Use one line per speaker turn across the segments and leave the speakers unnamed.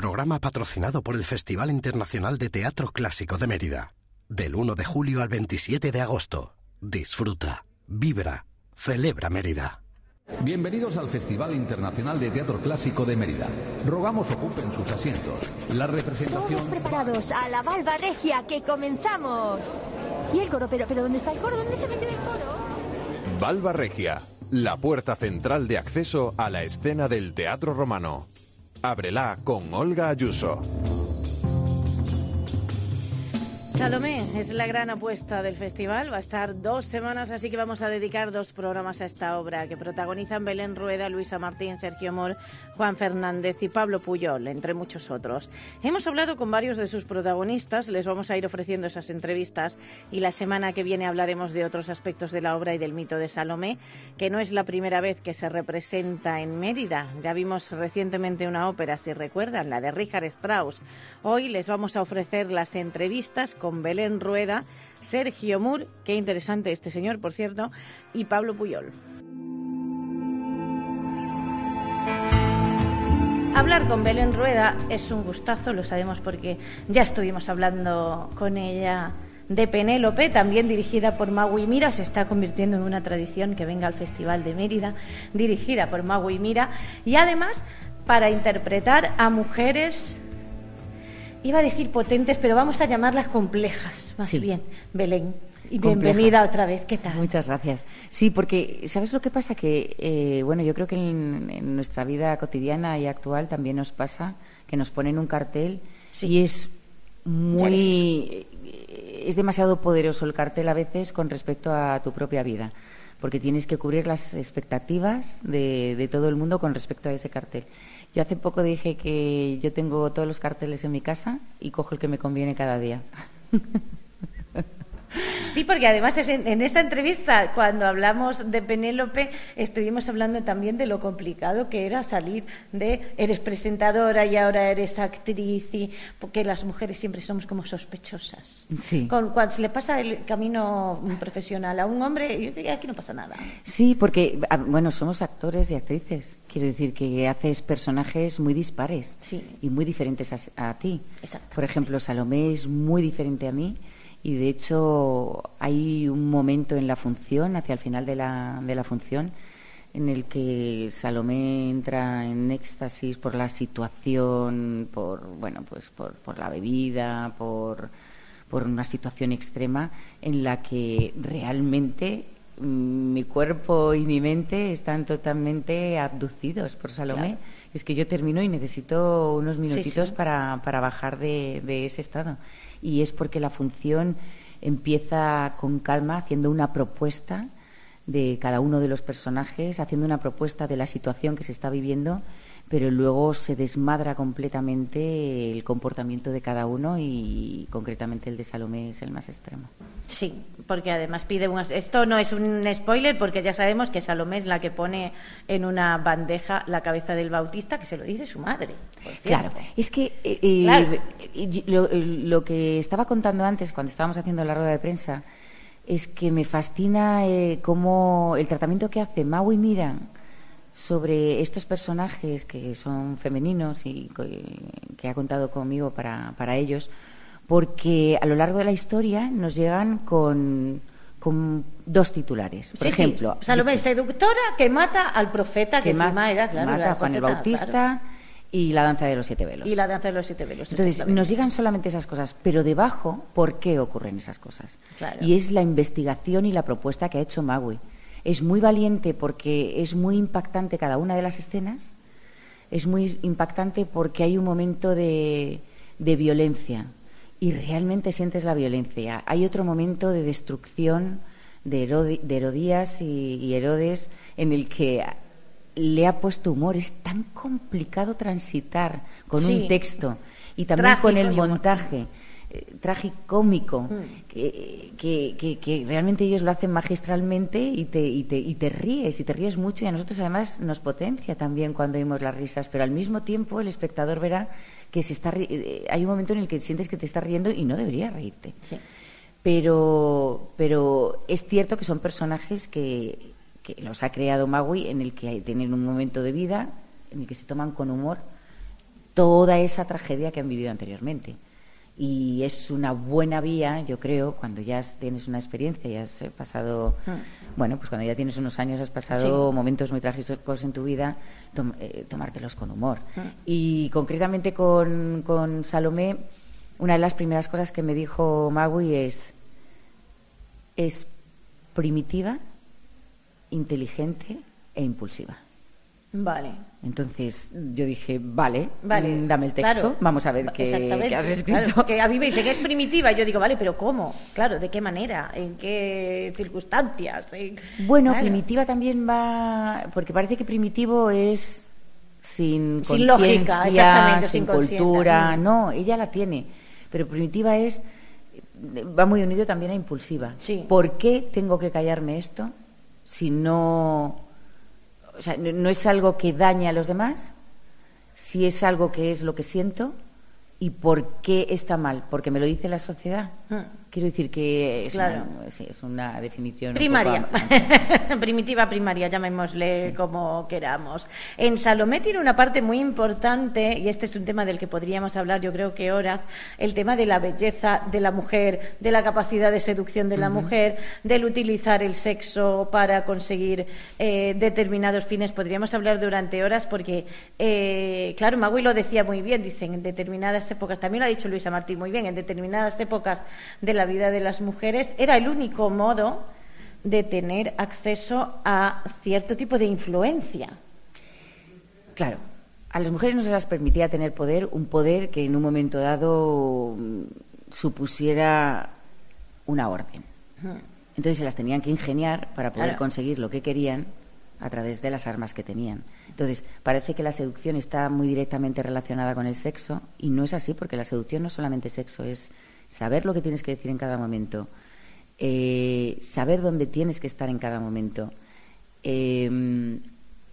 programa patrocinado por el Festival Internacional de Teatro Clásico de Mérida. Del 1 de julio al 27 de agosto. Disfruta, vibra, celebra Mérida.
Bienvenidos al Festival Internacional de Teatro Clásico de Mérida. Rogamos ocupen sus asientos. La representación...
Todos preparados a la Valva Regia, que comenzamos. ¿Y el coro? ¿Pero, pero dónde está el coro? ¿Dónde se mete el coro?
Valva Regia, la puerta central de acceso a la escena del teatro romano. Ábrela con Olga Ayuso.
Salomé es la gran apuesta del festival. Va a estar dos semanas, así que vamos a dedicar dos programas a esta obra que protagonizan Belén Rueda, Luisa Martín, Sergio Mor, Juan Fernández y Pablo Puyol, entre muchos otros. Hemos hablado con varios de sus protagonistas, les vamos a ir ofreciendo esas entrevistas y la semana que viene hablaremos de otros aspectos de la obra y del mito de Salomé, que no es la primera vez que se representa en Mérida. Ya vimos recientemente una ópera, si recuerdan, la de Richard Strauss. Hoy les vamos a ofrecer las entrevistas con con Belén Rueda, Sergio Mur, qué interesante este señor, por cierto, y Pablo Puyol. Hablar con Belén Rueda es un gustazo, lo sabemos porque ya estuvimos hablando con ella de Penélope, también dirigida por Magui Mira, se está convirtiendo en una tradición que venga al Festival de Mérida, dirigida por Magui Mira, y además para interpretar a mujeres iba a decir potentes, pero vamos a llamarlas complejas, más bien, Belén. Y bienvenida otra vez, ¿qué tal?
Muchas gracias. Sí, porque ¿sabes lo que pasa? Que, eh, bueno, yo creo que en, nuestra vida cotidiana y actual también nos pasa que nos ponen un cartel y es muy... Es demasiado poderoso el cartel a veces con respecto a tu propia vida, porque tienes que cubrir las expectativas de, de todo el mundo con respecto a ese cartel. Yo hace poco dije que yo tengo todos los carteles en mi casa y cojo el que me conviene cada día.
Sí, porque además en, en, esa entrevista, cuando hablamos de Penélope, estuvimos hablando también de lo complicado que era salir de eres presentadora y ahora eres actriz, y porque las mujeres siempre somos como sospechosas.
Sí.
Con, cuando se le pasa el camino profesional a un hombre, aquí no pasa nada.
Sí, porque, ah, bueno, somos actores y actrices. Quiero decir que haces personajes muy dispares y muy diferentes a, a ti. Por ejemplo, Salomé es muy diferente a mí y de hecho hay un momento en la función, hacia el final de la, de la función, en el que Salomé entra en éxtasis por la situación, por bueno, pues por, por la bebida, por, por una situación extrema en la que realmente mm, mi cuerpo y mi mente están totalmente abducidos por Salomé. Es que yo termino y necesito unos minutitos Para, para bajar de, de ese estado y es porque la función empieza con calma haciendo una propuesta de cada uno de los personajes, haciendo una propuesta de la situación que se está viviendo pero luego se desmadra completamente el comportamiento de cada uno y concretamente el de Salomé es el más extremo.
Sí, porque además pide un... Esto no es un spoiler porque ya sabemos que Salomé es la que pone en una bandeja la cabeza del bautista, que se lo dice su madre.
claro, es que eh, eh, lo, que estaba contando antes cuando estábamos haciendo la rueda de prensa es que me fascina eh, cómo el tratamiento que hace Mau y Mira sobre estos personajes que son femeninos y que ha contado conmigo para, para ellos, porque a lo largo de la historia nos llegan con, con dos titulares. Por ejemplo,
sí. Salomé, seductora que mata al profeta que,
mata, era, claro, mata a Juan el Bautista. Y la danza de los siete velos.
Y la danza de los siete velos.
Entonces, nos llegan solamente esas cosas, pero debajo, ¿por qué ocurren esas cosas? Y es la investigación y la propuesta que ha hecho Maui es muy valiente porque es muy impactante cada una de las escenas, es muy impactante porque hay un momento de, violencia y realmente sientes la violencia. Hay otro momento de destrucción de, Herodías y, Herodes en el que le ha puesto humor. Es tan complicado transitar con un texto y también con el montaje eh, tragicómico, mm. que, que, que, realmente ellos lo hacen magistralmente y te, y, te, y te ríes, y te ríes mucho, y a nosotros además nos potencia también cuando oímos las risas, pero al mismo tiempo el espectador verá que se está eh, hay un momento en el que sientes que te estás riendo y no debería reírte. Pero, pero es cierto que son personajes que, que los ha creado Maui en el que tienen un momento de vida en el que se toman con humor toda esa tragedia que han vivido anteriormente. Y es una buena vía, yo creo, cuando ya tienes una experiencia y has pasado, mm. bueno, pues cuando ya tienes unos años, has pasado momentos muy trágicos en tu vida, eh, tomártelos con humor. Mm. Y concretamente con, con Salomé, una de las primeras cosas que me dijo Magui es, es primitiva, inteligente e impulsiva.
Vale.
Entonces yo dije, vale, vale dame el texto, vamos a ver qué, has escrito.
que a mí me dice que es primitiva, y yo digo, vale, pero ¿cómo? Claro, ¿de qué manera? ¿En qué circunstancias?
Bueno, primitiva también va, porque parece que primitivo es sin,
sin lógica, exactamente,
sin, cultura, mm. no, ella la tiene, pero primitiva es va muy unido también a impulsiva.
Sí.
¿Por qué tengo que callarme esto si no o sea, no es algo que dañe a los demás, si es algo que es lo que siento y por qué está mal, porque me lo dice la sociedad. Quiero decir que es, una, es una definición.
Primaria. Primitiva primaria, llamémosle como queramos. En Salomé tiene una parte muy importante, y este es un tema del que podríamos hablar, yo creo que horas, el tema de la belleza de la mujer, de la capacidad de seducción de la mujer, del utilizar el sexo para conseguir eh, determinados fines. Podríamos hablar durante horas porque, eh, claro, Magui lo decía muy bien, dicen, en determinadas épocas, también lo ha dicho Luisa Martín muy bien, en determinadas épocas de la vida de las mujeres, era el único modo de tener acceso a cierto tipo de influencia.
Claro, a las mujeres no se las permitía tener poder, un poder que en un momento dado mm, supusiera una orden. Entonces se las tenían que ingeniar para poder conseguir lo que querían a través de las armas que tenían. Entonces, parece que la seducción está muy directamente relacionada con el sexo y no es así porque la seducción no es solamente sexo, es saber lo que tienes que decir en cada momento, eh, saber dónde tienes que estar en cada momento, em,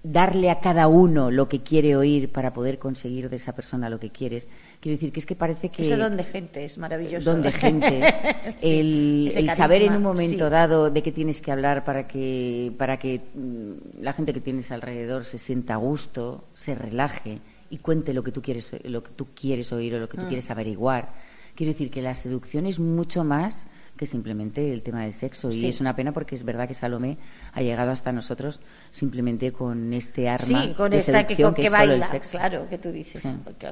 darle a cada uno lo que quiere oír para poder conseguir de esa persona lo que quieres. Quiero decir que es que parece que...
Eso donde gente es maravilloso.
Donde gente. el, saber en un momento dado de qué tienes que hablar para que, para que mm, la gente que tienes alrededor se sienta a gusto, se relaje y cuente lo que tú quieres, lo que tú quieres oír o lo que tú mm. quieres averiguar Quiero decir que la seducción es mucho más que simplemente el tema del sexo. Y es una pena porque es verdad que Salomé ha llegado hasta nosotros simplemente con este arma
con
de
esta
seducción
que,
es
baila,
solo el sexo.
Claro, que tú dices.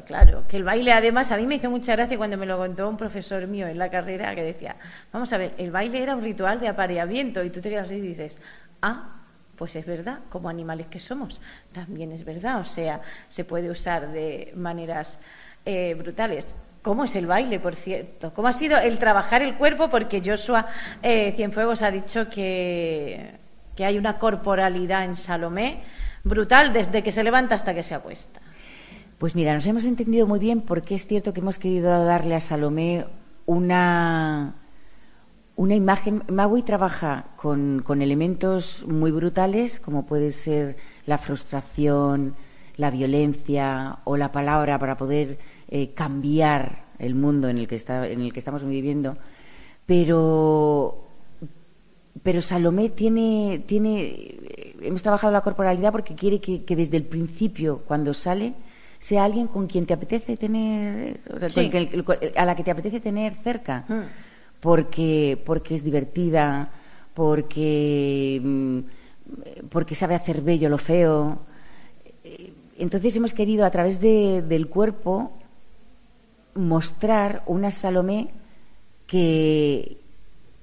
claro, que el baile además a mí me hizo mucha gracia cuando me lo contó un profesor mío en la carrera que decía, vamos a ver, el baile era un ritual de apareamiento y tú te quedas así y dices, ah, pues es verdad, como animales que somos, también es verdad, o sea, se puede usar de maneras eh, brutales. ¿Cómo es el baile, por cierto? ¿Cómo ha sido el trabajar el cuerpo? Porque Joshua eh, Cienfuegos ha dicho que, que hay una corporalidad en Salomé brutal desde que se levanta hasta que se acuesta.
Pues mira, nos hemos entendido muy bien porque es cierto que hemos querido darle a Salomé una, una imagen. Magui trabaja con, con elementos muy brutales, como puede ser la frustración, la violencia o la palabra para poder eh, cambiar el mundo en el que está, en el que estamos viviendo, pero pero Salomé tiene tiene hemos trabajado la corporalidad porque quiere que, desde el principio cuando sale sea alguien con quien te apetece tener a la que te apetece tener cerca. Mm. porque porque es divertida porque mm, porque sabe hacer bello lo feo. Entonces hemos querido a través del cuerpo mostrar una Salomé que,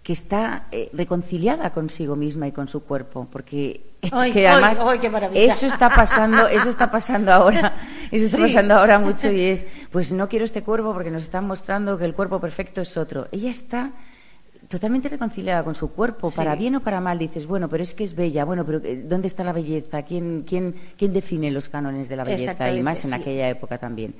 que está eh, reconciliada consigo misma y con su cuerpo, porque es que además eso está pasando, eso está pasando ahora, eso está pasando ahora mucho y es, pues no quiero este cuerpo porque nos están mostrando que el cuerpo perfecto es otro. Ella está totalmente reconciliada con su cuerpo, para bien o para mal, dices, bueno, pero es que es bella, bueno, pero eh, ¿dónde está la belleza? ¿Quién, quién, quién define los cánones de la belleza? Y más en aquella época también.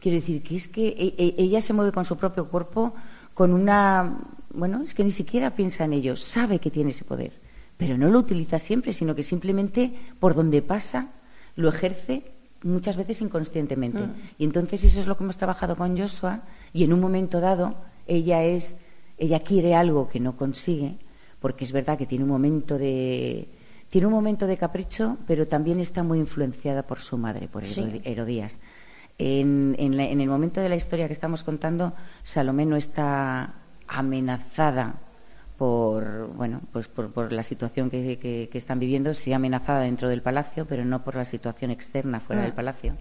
Quiero decir que es que e, e, ella se mueve con su propio cuerpo con una. Bueno, es que ni siquiera piensa en ello, sabe que tiene ese poder, pero no lo utiliza siempre, sino que simplemente por donde pasa lo ejerce muchas veces inconscientemente. Mm. Y entonces eso es lo que hemos trabajado con Joshua y en un momento dado ella es ella quiere algo que no consigue porque es verdad que tiene un momento de tiene un momento de capricho, pero también está muy influenciada por su madre, por Herodías. En, el momento de la historia que estamos contando, Salomé no está amenazada por bueno pues por, la situación que, están viviendo, sí amenazada dentro del palacio, pero no por la situación externa fuera del mm. palacio.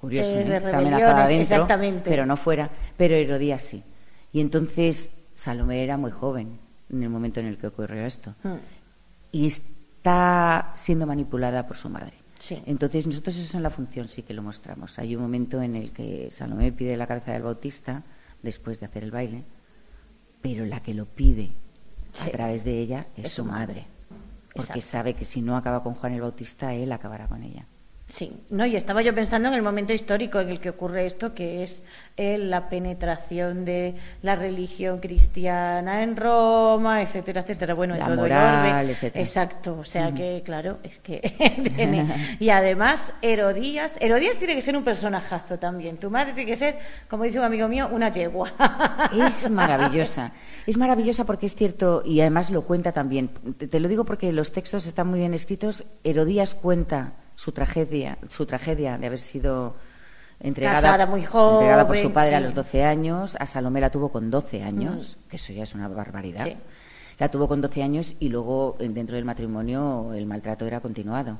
Curioso, está amenazada dentro, pero no fuera. Pero Herodías sí. Y entonces Salomé era muy joven en el momento en el que ocurrió esto. Mm. Y está siendo manipulada por su madre. Entonces, nosotros eso en la función sí que lo mostramos. Hay un momento en el que Salomé pide la cabeza del bautista después de hacer el baile, pero la que lo pide a través de ella es, su madre. Porque sabe que si no acaba con Juan el Bautista, él acabará con ella.
Sí, no, y estaba yo pensando en el momento histórico en el que ocurre esto, que es eh, la penetración de la religión cristiana en Roma, etcétera, etcétera. Bueno, en todo
moral,
el orden. Exacto, o sea que, claro, es que Y además, Herodías, Herodías tiene que ser un personajazo también. Tu madre tiene que ser, como dice un amigo mío, una yegua.
Es maravillosa. Es maravillosa porque es cierto, y además lo cuenta también. te lo digo porque los textos están muy bien escritos. Herodías cuenta su tragedia, su tragedia de haber sido entregada,
muy joven,
por su padre a los 12 años. A Salomé la tuvo con 12 años, mm. que eso ya es una barbaridad. La tuvo con 12 años y luego dentro del matrimonio el maltrato era continuado.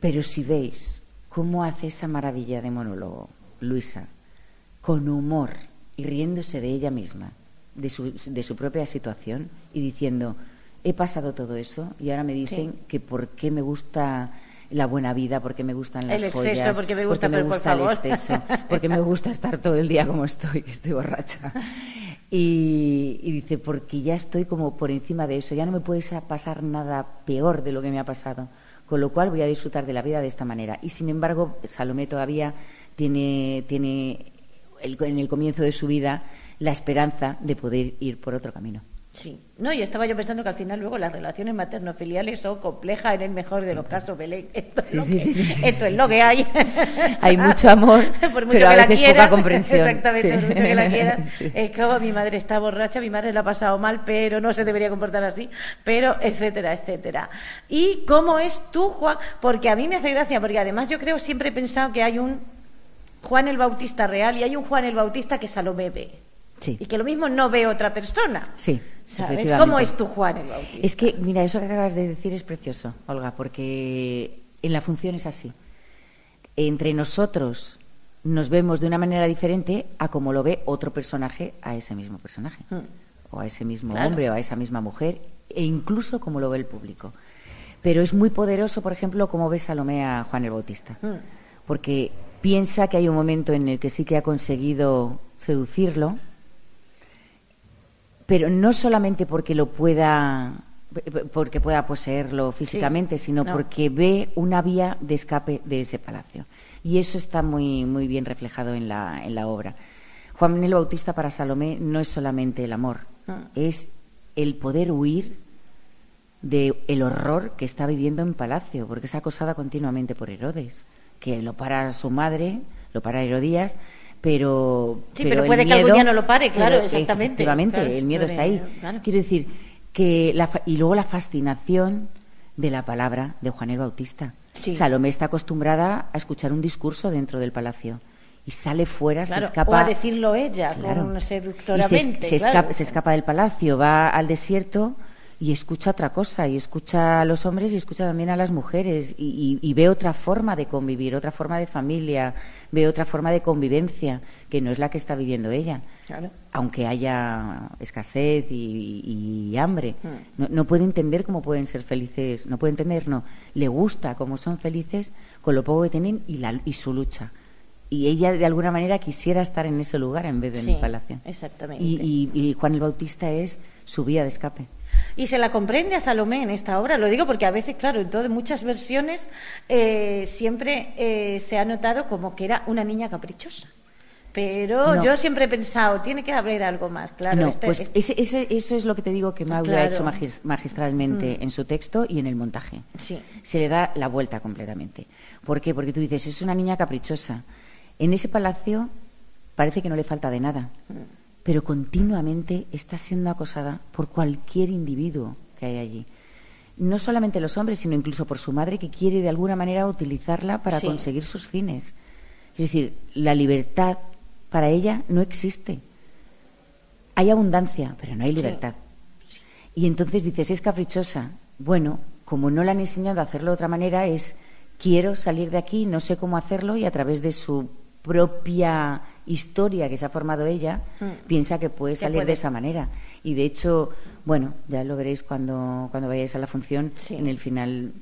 Pero si veis cómo hace esa maravilla de monólogo, Luisa, con humor y riéndose de ella misma, de su, de su propia situación y diciendo, he pasado todo eso y ahora me dicen que por qué me gusta la buena vida, porque me gustan las
el
exceso,
porque me gusta,
me gusta el exceso, porque me gusta estar todo el día como estoy, que estoy borracha. Y, dice, porque ya estoy como por encima de eso, ya no me puede pasar nada peor de lo que me ha pasado, con lo cual voy a disfrutar de la vida de esta manera. Y sin embargo, Salomé todavía tiene, tiene en el comienzo de su vida la esperanza de poder ir por otro camino.
Sí, no, y estaba yo pensando que al final luego las relaciones materno-filiales son complejas en el mejor de los casos, Belén. Esto es, lo, que, esto es lo que hay.
Hay mucho amor, pero a veces poca comprensión.
Exactamente, por mucho que la quieras. Es como mi madre está borracha, mi madre la ha pasado mal, pero no se debería comportar así, pero etcétera, etcétera. ¿Y cómo es tú, Juan? Porque a mí me hace gracia, porque además yo creo, siempre he pensado que hay un Juan el Bautista real y hay un Juan el Bautista que Salomé ve. Y que lo mismo no ve otra persona.
Sí.
¿Sabes? ¿Cómo es tu Juan el Bautista?
Es que, mira, eso que acabas de decir es precioso, Olga, porque en la función es así. Entre nosotros nos vemos de una manera diferente a como lo ve otro personaje a ese mismo personaje. Mm. O a ese mismo hombre o a esa misma mujer, e incluso como lo ve el público. Pero es muy poderoso, por ejemplo, como ve Salomé a Juan el Bautista. Mm. Porque piensa que hay un momento en el que sí que ha conseguido seducirlo, pero no solamente porque lo pueda porque pueda poseerlo físicamente, sino porque ve una vía de escape de ese palacio. Y eso está muy, muy bien reflejado en la, en la obra. Juan Manuel Bautista para Salomé no es solamente el amor, ah. es el poder huir del el horror que está viviendo en palacio, porque es acosada continuamente por Herodes, que lo para su madre, lo para Herodías, pero
sí pero, puede que algún día no lo pare claro exactamente
efectivamente el miedo está ahí quiero decir que la, y luego la fascinación de la palabra de Juan el Bautista Salomé está acostumbrada a escuchar un discurso dentro del palacio y sale fuera, se escapa. O
a decirlo ella, claro. seductoramente.
Se, escapa, se, escapa, del palacio, va al desierto y escucha otra cosa, y escucha a los hombres y escucha también a las mujeres, y, ve otra forma de convivir, otra forma de familia, ve otra forma de convivencia, que no es la que está viviendo ella. Aunque haya escasez y, hambre. Hmm. No, puede entender cómo pueden ser felices, no puede entender, no. Le gusta cómo son felices con lo poco que tienen y, la, y su lucha y ella de alguna manera quisiera estar en ese lugar en vez de en el palacio.
Exactamente.
Y, y, Juan el Bautista es su vía de escape.
Y se la comprende a Salomé en esta obra, lo digo porque a veces, claro, en todas muchas versiones eh, siempre eh, se ha notado como que era una niña caprichosa. Pero yo siempre he pensado, tiene que haber algo más, claro.
No, este, pues este eso es lo que te digo que Mauro ha hecho magistralmente mm. en su texto y en el montaje.
Sí.
Se le da la vuelta completamente. ¿Por qué? Porque tú dices, es una niña caprichosa. En ese palacio parece que no le falta de nada. Mm pero continuamente está siendo acosada por cualquier individuo que hay allí. No solamente los hombres, sino incluso por su madre que quiere de alguna manera utilizarla para conseguir sus fines. Es decir, la libertad para ella no existe. Hay abundancia, pero no hay libertad. Y entonces dices, es caprichosa. Bueno, como no la han enseñado a hacerlo de otra manera, es quiero salir de aquí, no sé cómo hacerlo y a través de su propia historia que se ha formado ella, mm. piensa que puede salir de esa manera. Y de hecho, bueno, ya lo veréis cuando, cuando vayáis a la función, en el final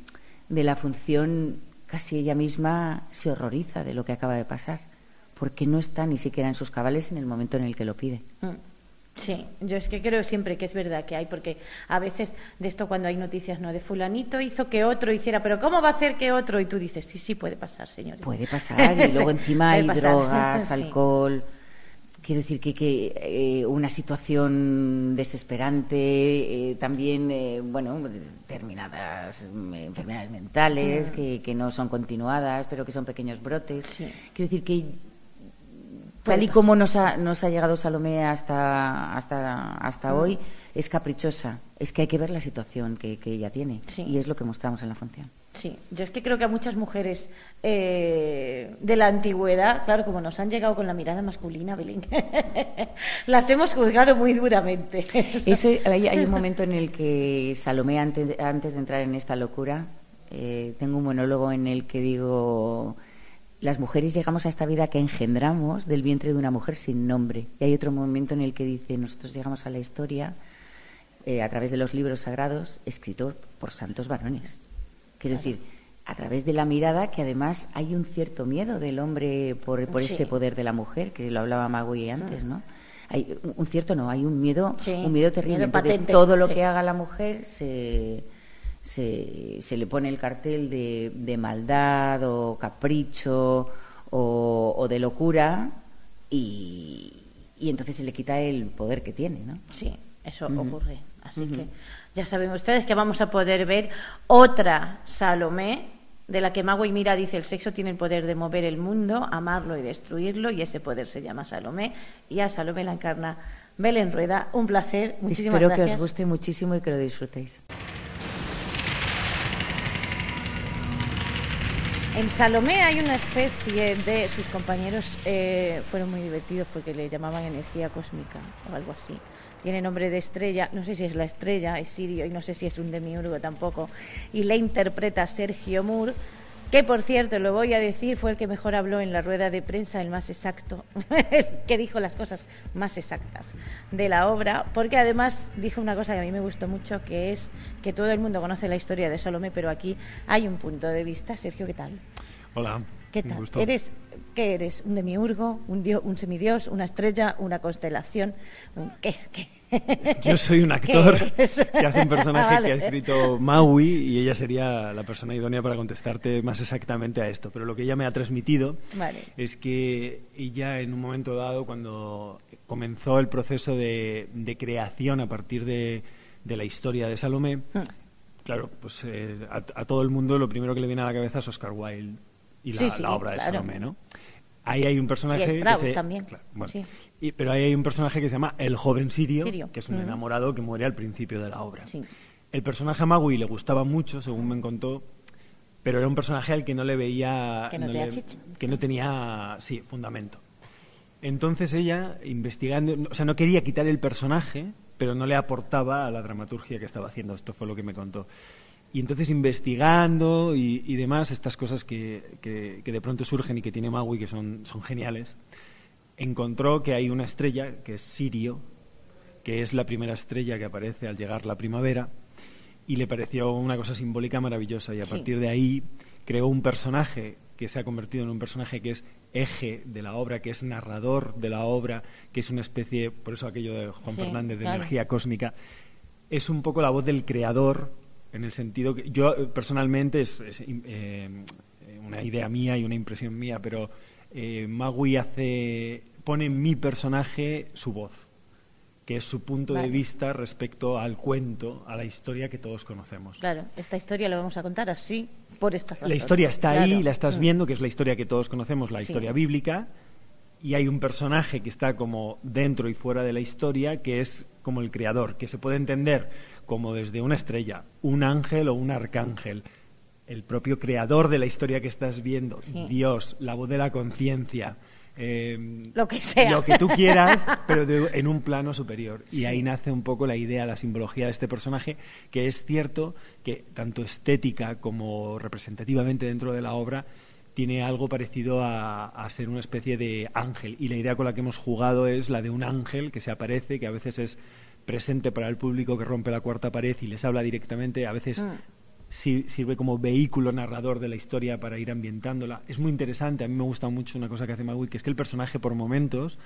de la función casi ella misma se horroriza de lo que acaba de pasar, porque no está ni siquiera en sus cabales en el momento en el que lo pide. Mm.
Sí, yo es que creo siempre que es verdad que hay, porque a veces de esto cuando hay noticias, no, de fulanito hizo que otro hiciera, pero ¿cómo va a hacer que otro? Y tú dices, sí, sí, puede pasar, señores.
Puede pasar, y luego encima hay drogas, alcohol. Quiero decir que, que eh, una situación desesperante, eh, también, eh, bueno, determinadas enfermedades mentales mm. que, que, no son continuadas, pero que son pequeños brotes. Quiero decir que tal y como nos ha, nos ha llegado Salomé hasta, hasta, hasta mm. hoy, es caprichosa. Es que hay que ver la situación que, ella tiene. Y es lo que mostramos en la función.
Sí, yo es que creo que a muchas mujeres eh, de la antigüedad, claro, como nos han llegado con la mirada masculina, Belén, las hemos juzgado muy duramente.
Eso, hay, un momento en el que Salomé, antes, antes de entrar en esta locura, eh, tengo un monólogo en el que digo las mujeres llegamos a esta vida que engendramos del vientre de una mujer sin nombre. Y hay otro momento en el que dice, nosotros llegamos a la historia eh, a través de los libros sagrados escritos por santos varones. Quiero decir, a través de la mirada que además hay un cierto miedo del hombre por, este poder de la mujer, que lo hablaba Magui antes, ¿no? Hay un cierto no, hay un miedo, un miedo terrible. Entonces, todo lo que haga la mujer se se, se le pone el cartel de, de maldad o capricho o, de locura y, y, entonces se le quita el poder que tiene, ¿no?
Sí, eso ocurre. Así que ya saben ustedes que vamos a poder ver otra Salomé de la que Mago y Mira dice el sexo tiene el poder de mover el mundo, amarlo y destruirlo, y ese poder se llama Salomé, y a Salomé la encarna Belén Rueda. Un placer, muchísimas
Espero que os guste muchísimo y que lo disfrutéis.
En Salomé hay una especie de. Sus compañeros eh, fueron muy divertidos porque le llamaban energía cósmica o algo así. Tiene nombre de estrella, no sé si es la estrella, es Sirio y no sé si es un demiurgo tampoco. Y le interpreta Sergio Moore que por cierto, lo voy a decir, fue el que mejor habló en la rueda de prensa, el más exacto, el que dijo las cosas más exactas de la obra, porque además dijo una cosa que a mí me gustó mucho, que es que todo el mundo conoce la historia de Salomé, pero aquí hay un punto de vista. Sergio, ¿qué tal?
Hola.
¿Qué tal? ¿Eres, ¿Qué eres? ¿Un demiurgo? Un, un semidios? ¿Una estrella? ¿Una constelación? ¿Qué? ¿Qué?
Yo soy un actor que hace un personaje que ha escrito Maui y ella sería la persona idónea para contestarte más exactamente a esto. Pero lo que ella me ha transmitido es que ella en un momento dado, cuando comenzó el proceso de, creación a partir de, la historia de Salomé, mm. claro, pues eh, a, todo el mundo lo primero que le viene a la cabeza es Oscar Wilde y la, obra de Salomé, ¿no? Ahí hay un personaje...
Y también.
pero ahí hay un personaje que se llama el joven sirio, que es un mm. enamorado que muere al principio de la obra. El personaje a Magui le gustaba mucho, según me contó, pero era un personaje al que no le veía...
Que no, tenía
Que no tenía, sí, fundamento. Entonces ella, investigando... O sea, no quería quitar el personaje, pero no le aportaba a la dramaturgia que estaba haciendo. Esto fue lo que me contó. Y entonces investigando y, demás, estas cosas que, que, de pronto surgen y que tiene Maui, que son, son geniales, encontró que hay una estrella, que es Sirio, que es la primera estrella que aparece al llegar la primavera, y le pareció una cosa simbólica maravillosa. Y a partir de ahí creó un personaje que se ha convertido en un personaje que es eje de la obra, que es narrador de la obra, que es una especie, por eso aquello de Juan Fernández, de energía cósmica, es un poco la voz del creador en el sentido que yo eh, personalmente es, eh, una idea mía y una impresión mía, pero eh, Magui hace pone en mi personaje su voz, que es su punto de vista respecto al cuento, a la historia que todos conocemos.
Claro, esta historia la vamos a contar así por esta
La historia está ahí, la estás mm. viendo, que es la historia que todos conocemos, la historia bíblica, y hay un personaje que está como dentro y fuera de la historia, que es como el creador, que se puede entender como desde una estrella, un ángel o un arcángel. el propio creador de la historia que estás viendo, Dios, la voz de la conciencia,
eh, lo que sea.
Lo que tú quieras, pero en un plano superior. Y ahí nace un poco la idea, la simbología de este personaje, que es cierto que tanto estética como representativamente dentro de la obra tiene algo parecido a, a, ser una especie de ángel. Y la idea con la que hemos jugado es la de un ángel que se aparece, que a veces es presente para el público que rompe la cuarta pared y les habla directamente, a veces mm sirve como vehículo narrador de la historia para ir ambientándola. Es muy interesante, a mí me gusta mucho una cosa que hace Magui, que es que el personaje por momentos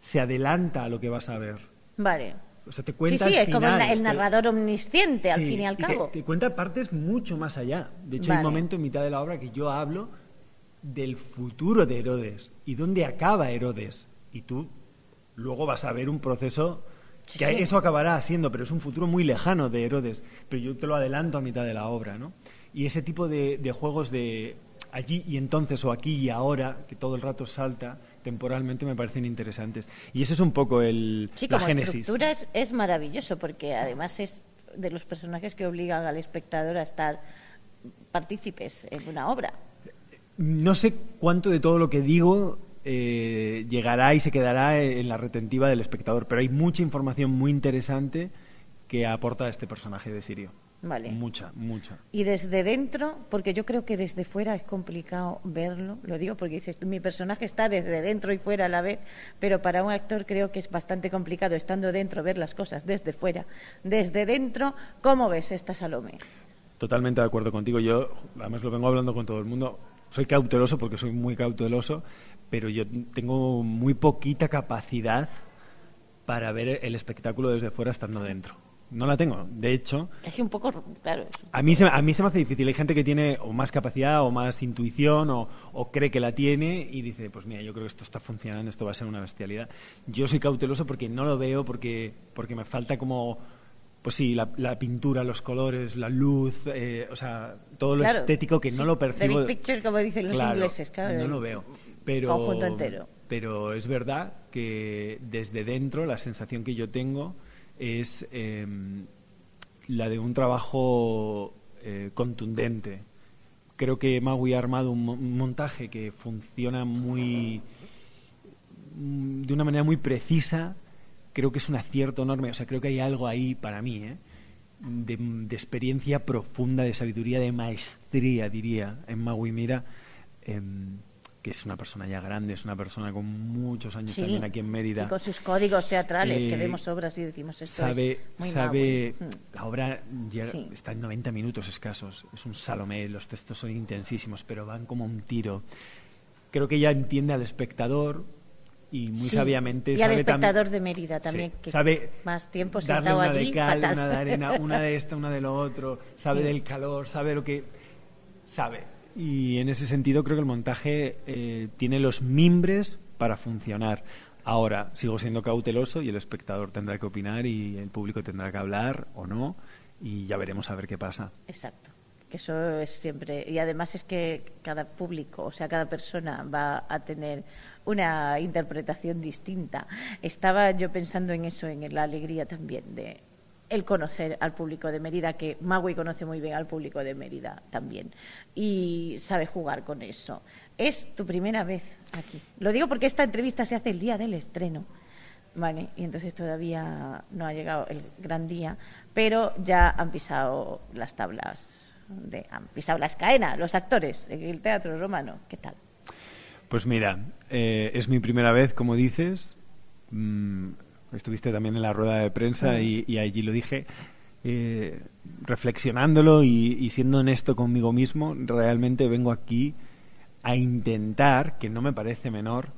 se adelanta a lo que vas a ver.
Vale.
O sea, te cuenta
sí, sí,
es
como el, narrador omnisciente, al fin y al cabo.
te, cuenta partes mucho más allá. De hecho, hay un momento en mitad de la obra que yo hablo del futuro de Herodes y dónde acaba Herodes. Y tú luego vas a ver un proceso que eso acabará siendo, pero es un futuro muy lejano de Herodes. Pero yo te lo adelanto a mitad de la obra, ¿no? Y ese tipo de, juegos de allí y entonces o aquí y ahora, que todo el rato salta temporalmente, me parecen interesantes. Y ese es un poco el,
sí,
la
como
génesis.
estructura es, maravilloso, porque además es de los personajes que obligan al espectador a estar partícipes en una obra.
No sé cuánto de todo lo que digo eh, llegará y se quedará en la retentiva del espectador. Pero hay mucha información muy interesante que aporta este personaje de Sirio.
Vale.
Mucha, mucha.
Y desde dentro, porque yo creo que desde fuera es complicado verlo, lo digo porque dices, mi personaje está desde dentro y fuera a la vez, pero para un actor creo que es bastante complicado estando dentro ver las cosas desde fuera. Desde dentro, ¿cómo ves esta Salomé?
Totalmente de acuerdo contigo. Yo, además, lo vengo hablando con todo el mundo. Soy cauteloso porque soy muy cauteloso, pero yo tengo muy poquita capacidad para ver el espectáculo desde fuera estando dentro. No la tengo. De hecho,
es un poco claro.
A mí se, a mí se me hace difícil. Hay gente que tiene o más capacidad o más intuición o, o, cree que la tiene y dice, pues mira, yo creo que esto está funcionando, esto va a ser una bestialidad. Yo soy cauteloso porque no lo veo, porque porque me falta como pues sí, la, la, pintura, los colores, la luz, eh, o sea, todo lo estético que no lo percibo.
The big picture, como dicen los ingleses, claro.
No lo veo. Pero, Pero es verdad que desde dentro la sensación que yo tengo es em, la de un trabajo eh, contundente. Creo que Maui ha armado un, montaje que funciona muy mm, de una manera muy precisa. Creo que es un acierto enorme. O sea, creo que hay algo ahí para mí, ¿eh? de, experiencia profunda, de sabiduría, de maestría, diría, en Maui Mira. Em, que es una persona ya grande, es una persona con muchos años también aquí en Mérida.
Y con sus códigos teatrales, que eh, vemos obras y decimos esto
sabe,
es
sabe mm. La obra está en 90 minutos escasos, es un salomé, los textos son intensísimos, pero van como un tiro. Creo que ella entiende al espectador y muy sabiamente
y al espectador de Mérida también que
sabe
más tiempo sentado
una
allí
de cal, una de arena una de esta una de lo otro sabe del calor sabe lo que sabe y en ese sentido creo que el montaje eh, tiene los mimbres para funcionar. Ahora, sigo siendo cauteloso y el espectador tendrá que opinar y el público tendrá que hablar o no y ya veremos a ver qué pasa.
Exacto. Que eso es siempre. Y además es que cada público, o sea, cada persona va a tener una interpretación distinta. Estaba yo pensando en eso, en la alegría también de el conocer al público de Mérida, que Magui conoce muy bien al público de Mérida también, y sabe jugar con eso. Es tu primera vez aquí. Lo digo porque esta entrevista se hace el día del estreno. Vale, y entonces todavía no ha llegado el gran día, pero ya han pisado las tablas, de, han pisado la escaena los actores en el teatro romano. ¿Qué tal?
Pues mira, eh, es mi primera vez, como dices. Mm, Estuviste también en la rueda de prensa y, allí lo dije. Eh, reflexionándolo y, siendo honesto conmigo mismo, realmente vengo aquí a intentar, que no me parece menor,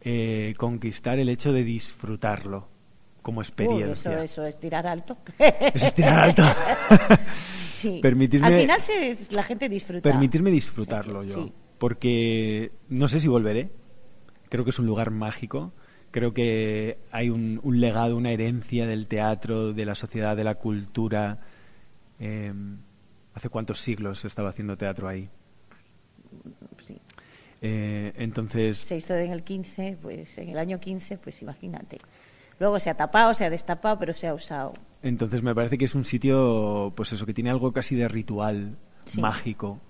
eh, conquistar el hecho de disfrutarlo como experiencia.
eso, eso es tirar alto.
es tirar alto.
sí. Permitirme, Al final la gente disfruta.
Permitirme disfrutarlo yo. Porque no sé si volveré. Creo que es un lugar mágico creo que hay un, legado, una herencia del teatro, de la sociedad, de la cultura. Em, ¿Hace cuántos siglos se estaba haciendo teatro ahí?
Sí.
Eh, entonces...
Se hizo en el 15, pues en el año 15, pues imagínate. Luego se ha tapado, se ha destapado, pero se ha usado.
Entonces me parece que es un sitio, pues eso, que tiene algo casi de ritual, mágico,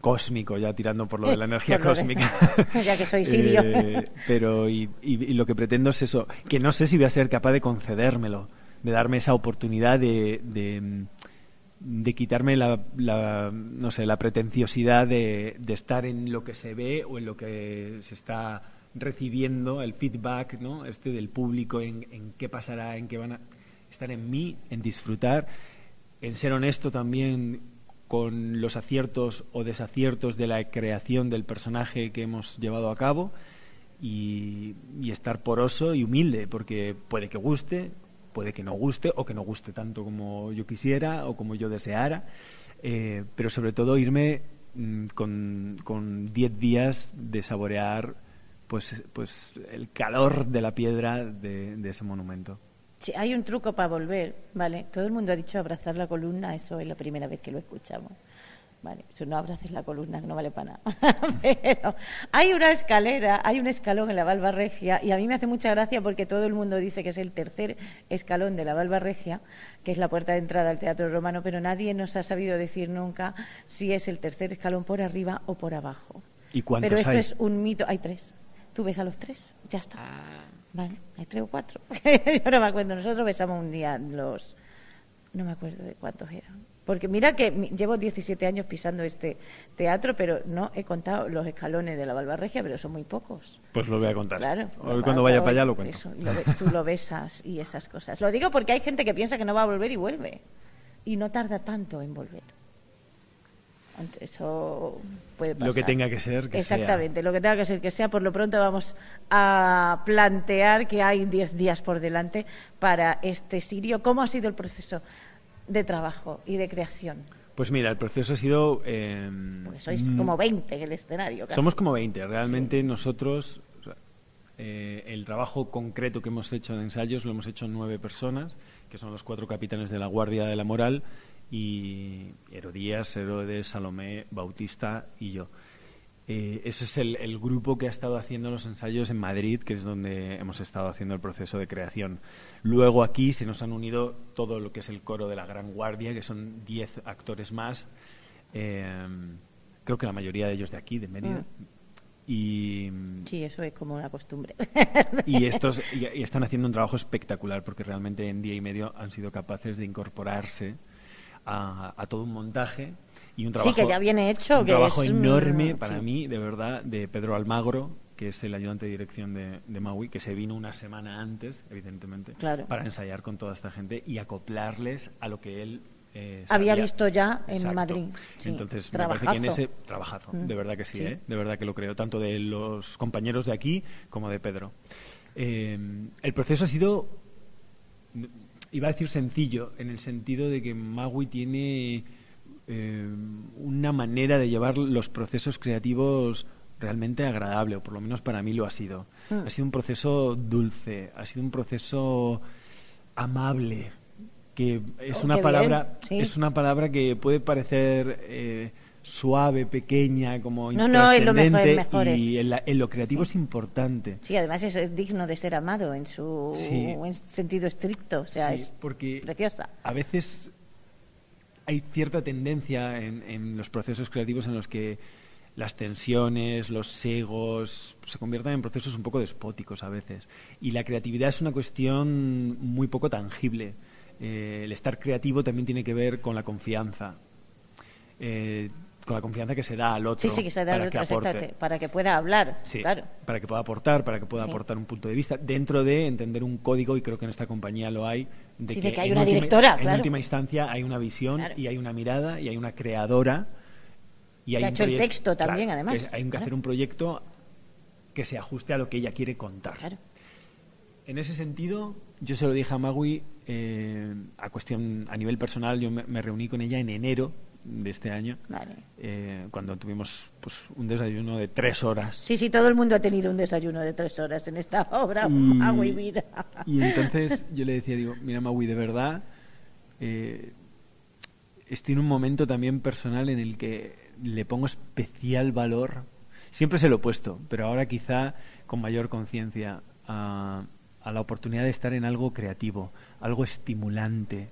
cósmico, ya tirando por lo de la energía cósmica.
ya que soy sirio.
Eh, pero y, lo que pretendo es eso, que no sé si voy a ser capaz de concedérmelo, de darme esa oportunidad de, de, quitarme la, no sé, la pretenciosidad de, de, estar en lo que se ve o en lo que se está recibiendo, el feedback ¿no? este del público, en, en qué pasará, en qué van a estar en mí, en disfrutar, en ser honesto también con los aciertos o desaciertos de la creación del personaje que hemos llevado a cabo y, estar poroso y humilde, porque puede que guste, puede que no guste o que no guste tanto como yo quisiera o como yo deseara, eh, pero sobre todo irme mm, con 10 días de saborear pues, pues el calor de la piedra de ese monumento.
Si hay un truco para volver, ¿vale? Todo el mundo ha dicho abrazar la columna, eso es la primera vez que lo escuchamos. Vale, si no abraces la columna, no vale para nada. Pero hay una escalera, hay un escalón en la Valva Regia, y a mí me hace mucha gracia porque todo el mundo dice que es el tercer escalón de la Valva Regia, que es la puerta de entrada al Teatro Romano, pero nadie nos ha sabido decir nunca si es el tercer escalón por arriba o por abajo.
¿Y cuántos
Pero esto
hay?
es un mito, hay tres. Tú ves a los tres, ya está. Ah. Vale, hay tres o cuatro. Yo no me acuerdo. Nosotros besamos un día los. No me acuerdo de cuántos eran. Porque mira que llevo 17 años pisando este teatro, pero no he contado los escalones de la Valvarregia, pero son muy pocos.
Pues lo voy a contar.
Claro.
Hoy cuando vaya para allá lo cuento.
Eso, tú lo besas y esas cosas. Lo digo porque hay gente que piensa que no va a volver y vuelve. Y no tarda tanto en volver. Eso puede pasar.
Lo que tenga que ser, que
Exactamente, lo que tenga que ser que sea. Por lo pronto vamos a plantear que hay 10 días por delante para este sirio. ¿Cómo ha sido el proceso de trabajo y de creación?
Pues mira, el proceso ha sido... Eh,
sois como 20 en el escenario.
Somos como 20. Realmente nosotros, eh, el trabajo concreto que hemos hecho de ensayos lo hemos hecho nueve personas, que son los cuatro capitanes de la Guardia de la Moral y Herodías, Herodes, Salomé, Bautista y yo. Eh, ese es el, grupo que ha estado haciendo los ensayos en Madrid, que es donde hemos estado haciendo el proceso de creación. Luego aquí se nos han unido todo lo que es el coro de la Gran Guardia, que son diez actores más. Eh, creo que la mayoría de ellos de aquí, de Mérida. Mm. Y,
sí, eso es como una costumbre.
y estos y están haciendo un trabajo espectacular porque realmente en día y medio han sido capaces de incorporarse a, todo un montaje y un trabajo,
sí, que ya viene hecho,
un trabajo enorme para mí, de verdad, de Pedro Almagro, que es el ayudante de dirección de, de Maui, que se vino una semana antes, evidentemente, para ensayar con toda esta gente y acoplarles a lo que él eh,
había visto ya en Madrid.
Entonces, me parece que en ese trabajazo, mm. de verdad que sí, ¿eh? de verdad que lo creo, tanto de los compañeros de aquí como de Pedro. Eh, el proceso ha sido iba a decir sencillo, en el sentido de que Magui tiene eh, una manera de llevar los procesos creativos realmente agradable, o por lo menos para mí lo ha sido. Mm. Ha sido un proceso dulce, ha sido un proceso amable, que es oh, una palabra, es una palabra que puede parecer eh, suave, pequeña, como
no, no, es lo mejor,
y en, lo creativo es importante.
Sí, además es, digno de ser amado en su sentido estricto, o sea, es porque preciosa.
A veces hay cierta tendencia en, en, los procesos creativos en los que las tensiones, los egos se convierten en procesos un poco despóticos a veces. Y la creatividad es una cuestión muy poco tangible. Eh, el estar creativo también tiene que ver con la confianza. Eh, con la confianza que se da al otro.
Sí, sí, que se da al otro, para que pueda hablar, claro.
Para que pueda aportar, para que pueda aportar un punto de vista, dentro de entender un código, y creo que en esta compañía lo hay,
de, que, hay una directora,
En última instancia hay una visión y hay una mirada y hay una creadora.
Y hay que ha hecho el texto también, además.
Hay que hacer un proyecto que se ajuste a lo que ella quiere contar. En ese sentido, yo se lo dije a Magui, eh, a cuestión a nivel personal, yo me reuní con ella en enero de este año, eh, cuando tuvimos pues, un desayuno de tres horas.
Sí, sí, todo el mundo ha tenido un desayuno de tres horas en esta obra, y, y vida.
Y entonces yo le decía, digo, mira Maui, de verdad, eh, estoy en un momento también personal en el que le pongo especial valor, siempre se lo he puesto, pero ahora quizá con mayor conciencia a la oportunidad de estar en algo creativo, algo estimulante,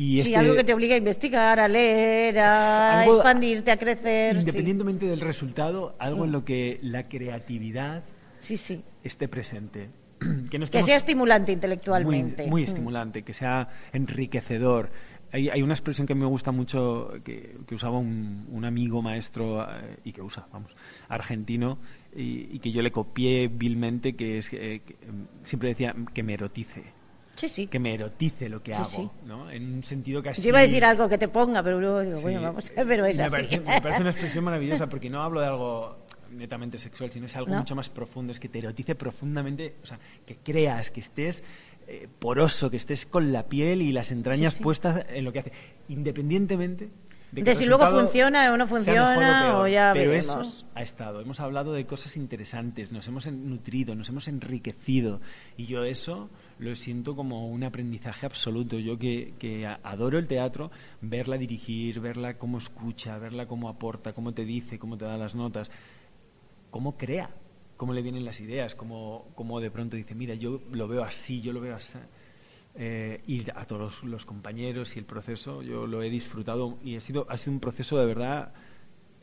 Y sí, este algo que te obliga a investigar, a leer, a expandirte, a crecer.
Independientemente del resultado, algo en lo que la creatividad
sí, sí.
esté presente.
Que, sea estimulante intelectualmente.
Muy, mm. estimulante, que sea enriquecedor. Hay, hay, una expresión que me gusta mucho que, usaba un, amigo maestro eh, y que usa, vamos, argentino, y, que yo le copié vilmente, que es eh, em, siempre decía que me erotice.
Sí, sí.
Que me erotice lo que hago, ¿no? En un sentido casi...
Yo iba a decir algo que te ponga, pero luego digo, bueno, vamos a ver, pero es
me
así.
Parece, me parece una expresión maravillosa porque no hablo de algo netamente sexual, sino es algo mucho más profundo, es que te erotice profundamente, o sea, que creas, que estés eh, poroso, que estés con la piel y las entrañas puestas en lo que hace, independientemente
de, si luego funciona o no funciona o, ya
Pero
eso
ha estado. Hemos hablado de cosas interesantes, nos hemos nutrido, nos hemos enriquecido y yo eso lo siento como un aprendizaje absoluto. Yo que, que adoro el teatro, verla dirigir, verla cómo escucha, verla cómo aporta, cómo te dice, cómo te da las notas cómo crea, cómo le vienen las ideas, cómo, cómo de pronto dice, mira, yo lo veo así, yo lo veo así. Eh, y a todos los, compañeros y el proceso, yo lo he disfrutado y ha sido, ha sido un proceso de verdad,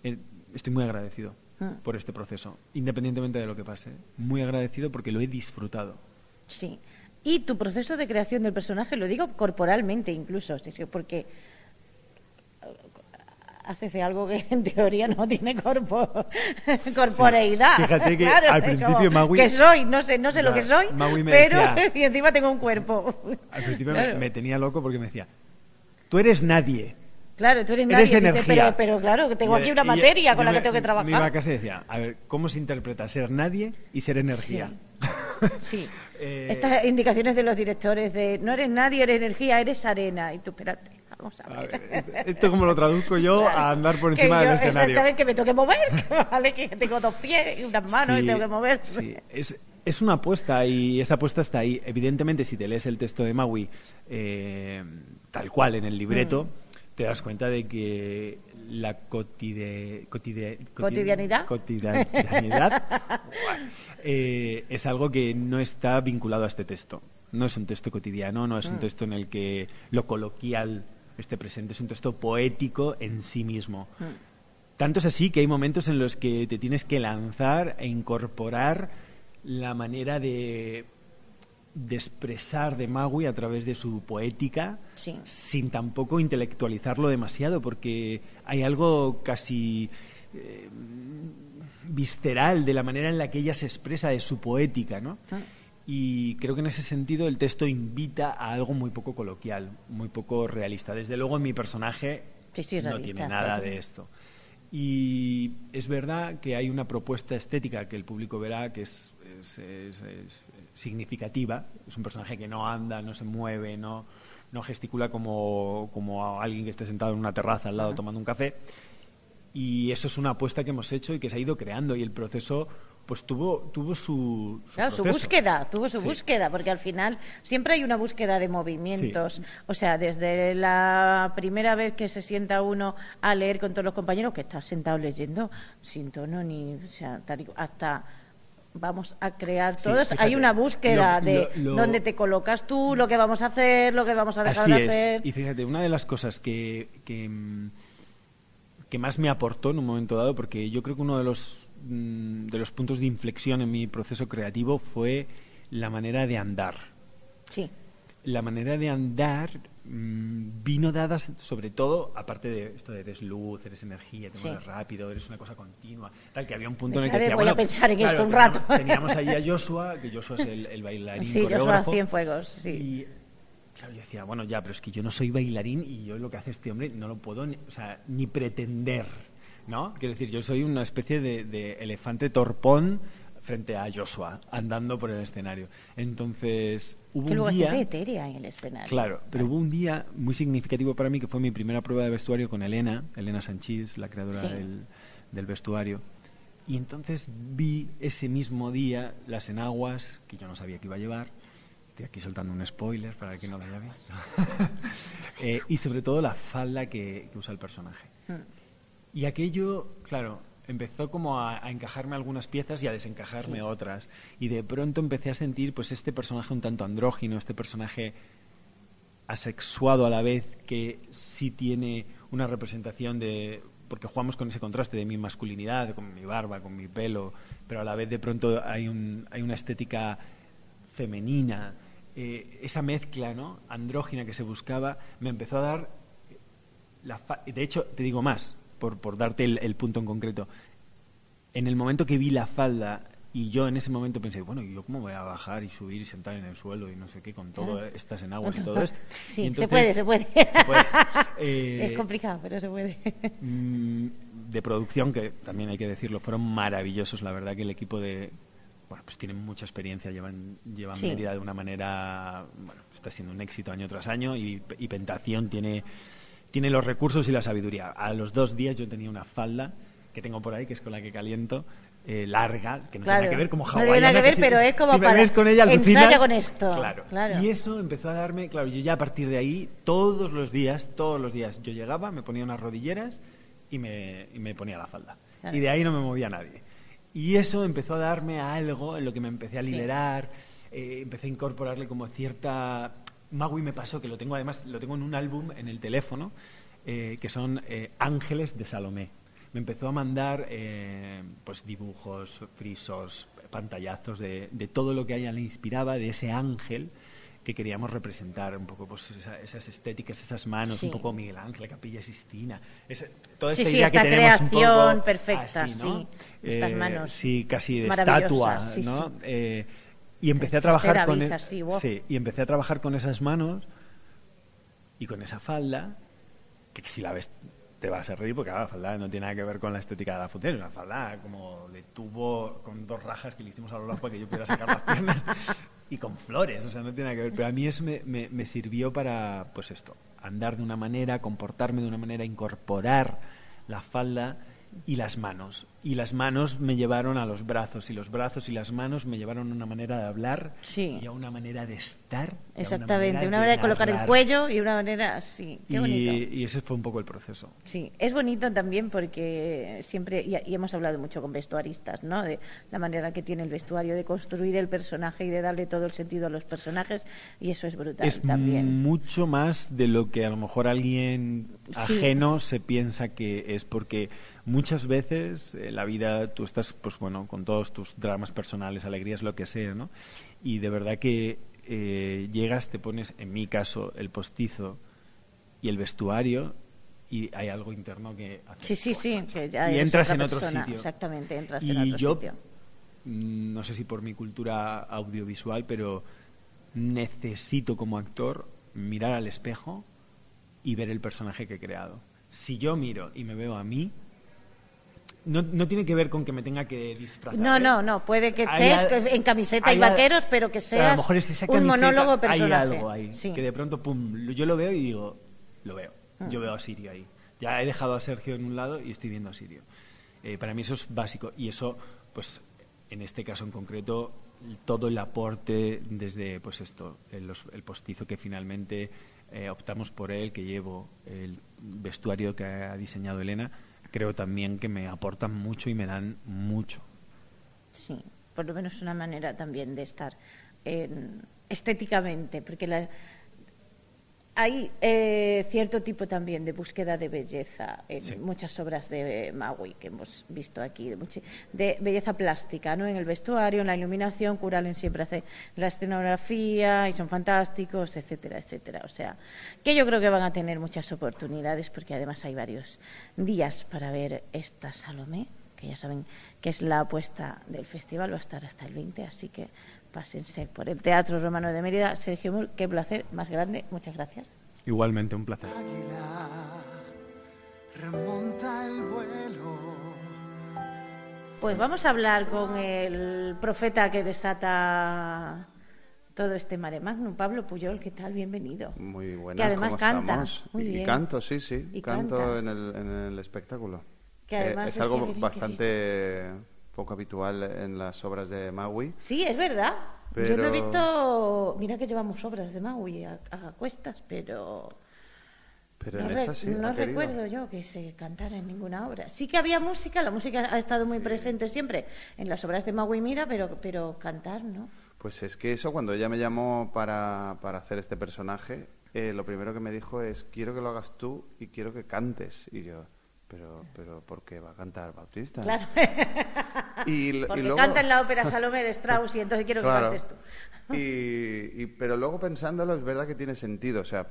eh, estoy muy agradecido ah. por este proceso, independientemente de lo que pase. Muy agradecido porque lo he disfrutado.
Sí. Y tu proceso de creación del personaje, lo digo corporalmente incluso, porque haces de algo que en teoría no tiene corpo, corporeidad.
Fíjate que al principio Maui...
Que soy, no sé, no sé lo que soy, pero y encima tengo un cuerpo.
Al principio me, tenía loco porque me decía, tú eres nadie.
Claro, tú eres, nadie. pero, pero, claro, tengo aquí una materia con la que tengo que trabajar. Me
iba a casa y decía, a ver, ¿cómo se interpreta ser nadie y ser energía?
Sí. Eh, Estas indicaciones de los directores de no eres nadie, eres energía, eres arena. Y tú, espérate. Vamos a ver.
esto como lo traduzco yo a andar por encima del escenario.
Exactamente, que me toque mover, ¿vale? que tengo dos pies y unas manos y tengo que mover.
Sí, es, es una apuesta y esa apuesta está ahí. Evidentemente, si te lees el texto de Maui eh, tal cual en el libreto, mm. te das cuenta de que la cotide,
cotidianidad,
cotidianidad eh, es algo que no está vinculado a este texto. No es un texto cotidiano, no es un mm. texto en el que lo coloquial este presente. Es un texto poético en sí mismo. Mm. Tanto es así que hay momentos en los que te tienes que lanzar e incorporar la manera de, de expresar de Magui a través de su poética, sin tampoco intelectualizarlo demasiado, porque hay algo casi eh, visceral de la manera en la que ella se expresa de su poética, ¿no? Ah y creo que en ese sentido el texto invita a algo muy poco coloquial, muy poco realista. Desde luego en mi personaje no tiene nada de esto. Y es verdad que hay una propuesta estética que el público verá que es, significativa. Es un personaje que no anda, no se mueve, no, no gesticula como, como alguien que esté sentado en una terraza al lado tomando un café. Y eso es una apuesta que hemos hecho y que se ha ido creando y el proceso pues tuvo, tuvo su,
su, su búsqueda, tuvo su búsqueda, porque al final siempre hay una búsqueda de movimientos. O sea, desde la primera vez que se sienta uno a leer con todos los compañeros, que está sentado leyendo sin tono ni, o sea, hasta vamos a crear todos. hay una búsqueda de dónde te colocas tú, lo que vamos a hacer, lo que vamos a dejar de hacer.
Y fíjate, una de las cosas que, que, que más me aportó en un momento dado, porque yo creo que uno de los Mm, de los puntos de inflexión en mi proceso creativo fue la manera de andar.
Sí.
La manera de andar mm, vino dada sobre todo, aparte de esto de eres luz, eres energía, te mueves rápido, eres una cosa continua, tal que había un punto en el que decía,
voy a pensar en esto un rato.
Teníamos ahí a Joshua, que Joshua es el, bailarín
sí. Joshua fuegos sí.
Y, Claro, yo decía, bueno, ya, pero es que yo no soy bailarín y yo lo que hace este hombre no lo puedo o sea, ni pretender ¿no? Quiero decir, yo soy una especie de, elefante torpón frente a Joshua andando por el escenario. Entonces, hubo
un
día
etérea en el escenario.
Claro, pero hubo un día muy significativo para mí que fue mi primera prueba de vestuario con Elena, Elena Sanchís, la creadora del, del, vestuario. Y entonces vi ese mismo día las enaguas que yo no sabía que iba a llevar. Estoy aquí soltando un spoiler para que no lo haya visto. Eh, y sobre todo la falda que, usa el personaje. Mm. Y aquello, claro, empezó como a, encajarme algunas piezas y a desencajarme otras. Y de pronto empecé a sentir pues este personaje un tanto andrógino, este personaje asexuado a la vez, que sí tiene una representación de porque jugamos con ese contraste de mi masculinidad, con mi barba, con mi pelo, pero a la vez de pronto hay, un, hay una estética femenina, eh, esa mezcla ¿no? andrógina que se buscaba, me empezó a dar, la de hecho, te digo más, por, por darte el, punto en concreto, en el momento que vi la falda y yo en ese momento pensé, bueno, ¿y yo cómo voy a bajar y subir y sentar en el suelo y no sé qué, con todo, estas en aguas y todo esto?
Sí, se puede, se puede.
Eh,
es complicado, pero se puede.
Mm, de producción, que también hay que decirlo, fueron maravillosos. La verdad que el equipo de, bueno, pues tienen mucha experiencia, llevan, llevan medida de una manera, bueno, está siendo un éxito año tras año y, y, Pentación tiene, tiene los recursos y la sabiduría. A los dos días yo tenía una falda que tengo por ahí, que es con la que caliento, eh, larga, que no tiene que ver como hawaiana.
No tiene nada que ver, pero es como
si
para...
Me con ella,
ensaya con esto.
Claro. claro. Y eso empezó a darme... Claro, yo ya a partir de ahí, todos los días, todos los días, yo llegaba, me ponía unas rodilleras y me, y me ponía la falda. Y de ahí no me movía nadie. Y eso empezó a darme algo en lo que me empecé a liberar, eh, empecé a incorporarle como cierta... Magui me pasó, que lo tengo además, lo tengo en un álbum en el teléfono, eh, que son eh, Ángeles de Salomé. Me empezó a mandar pues dibujos, frisos, pantallazos de, de, todo lo que a ella le inspiraba, de ese ángel que queríamos representar, un poco pues, esas estéticas, esas manos, un poco Miguel Ángel, Capilla Sistina, toda esta idea que tenemos un poco
perfecta,
así, ¿no?
sí, estas eh, manos
sí, casi de estatua, ¿no? Y empecé a trabajar con e- sí, y empecé a trabajar con esas manos y con esa falda que si la ves te vas a reír porque la falda no tiene nada que ver con la estética de la futel, una falda como de tubo con dos rajas que le hicimos a lo largo para que yo pudiera sacar las piernas y con flores, o sea, no tiene nada que ver. Pero a mí eso me, me, me sirvió para, pues esto, andar de una manera, comportarme de una manera, incorporar la falda y las manos. Y las manos me llevaron a los brazos, y los brazos y las manos me llevaron a una manera de hablar y a una manera de estar.
Exactamente, una manera, de, colocar el cuello y una manera, sí, qué bonito.
Y ese fue un poco el proceso.
Sí, es bonito también porque siempre, y, hemos hablado mucho con vestuaristas, ¿no? De la manera que tiene el vestuario de construir el personaje y de darle todo el sentido a los personajes, y eso es brutal
es
también.
mucho más de lo que a lo mejor alguien ajeno se piensa que es porque muchas veces en la vida tú estás, pues bueno, con todos tus dramas personales, alegrías, lo que sea, ¿no? Y de verdad que eh, llegas, te pones, en mi caso, el postizo y el vestuario y hay algo interno que
sí sí sí que ya
y entras en otro sitio.
exactamente entras en otro yo, sitio.
mm, no sé si por mi cultura audiovisual pero necesito como actor mirar al espejo y ver el personaje que he creado. Si yo miro y me veo a mí no, no, tiene que ver con que me tenga que disfrazar.
No, ¿eh? no, no. Puede que estés en camiseta y vaqueros, pero que seas un monólogo personaje.
Hay algo ahí que de pronto, pum, yo lo veo y digo, lo veo. Mm. Yo veo a Sirio ahí. Ya he dejado a Sergio en un lado y estoy viendo a Sirio. Eh, para mí eso es básico. Y eso, pues, en este caso en concreto, todo el aporte desde, pues esto, el, el postizo que finalmente eh, optamos por él, que llevo, el vestuario que ha diseñado Elena, creo también que me aportan mucho y me dan mucho.
Sí, por lo menos una manera también de estar estéticamente, porque la, hay eh, cierto tipo también de búsqueda de belleza en muchas obras de Maui que hemos visto aquí, de, belleza plástica, ¿no? En el vestuario, en la iluminación, Curalen siempre hace la escenografía y son fantásticos, etcétera, etcétera. O sea, que yo creo que van a tener muchas oportunidades porque además hay varios días para ver esta Salomé, que ya saben que es la apuesta del festival, va a estar hasta el 20, así que pásense por el Teatro Romano de Mérida. Sergio Mur, qué placer más grande. Muchas gracias.
Igualmente, un placer.
Pues vamos a hablar con el profeta que desata todo este mare magnum. Pablo Puyol, ¿qué tal? Bienvenido.
Muy buenas,
Que además canta.
y, canto, sí, sí. canto en el, en el, espectáculo. Que eh, es algo bastante poco habitual en las obras de Maui.
Sí, es verdad. Yo no he visto. Mira que llevamos obras de Maui a, cuestas, pero.
Pero no, en
no recuerdo yo que se cantara en ninguna obra. Sí que había música, la música ha estado muy presente siempre en las obras de Maui Mira, pero, pero cantar, ¿no?
Pues es que eso, cuando ella me llamó para, para hacer este personaje, eh, lo primero que me dijo es, quiero que lo hagas tú y quiero que cantes. Y yo, pero, pero ¿por qué va a cantar Bautista?
Claro. Y, Porque canta en la ópera Salome de Strauss y entonces quiero que cantes tú.
y, pero luego pensándolo es verdad que tiene sentido. O sea,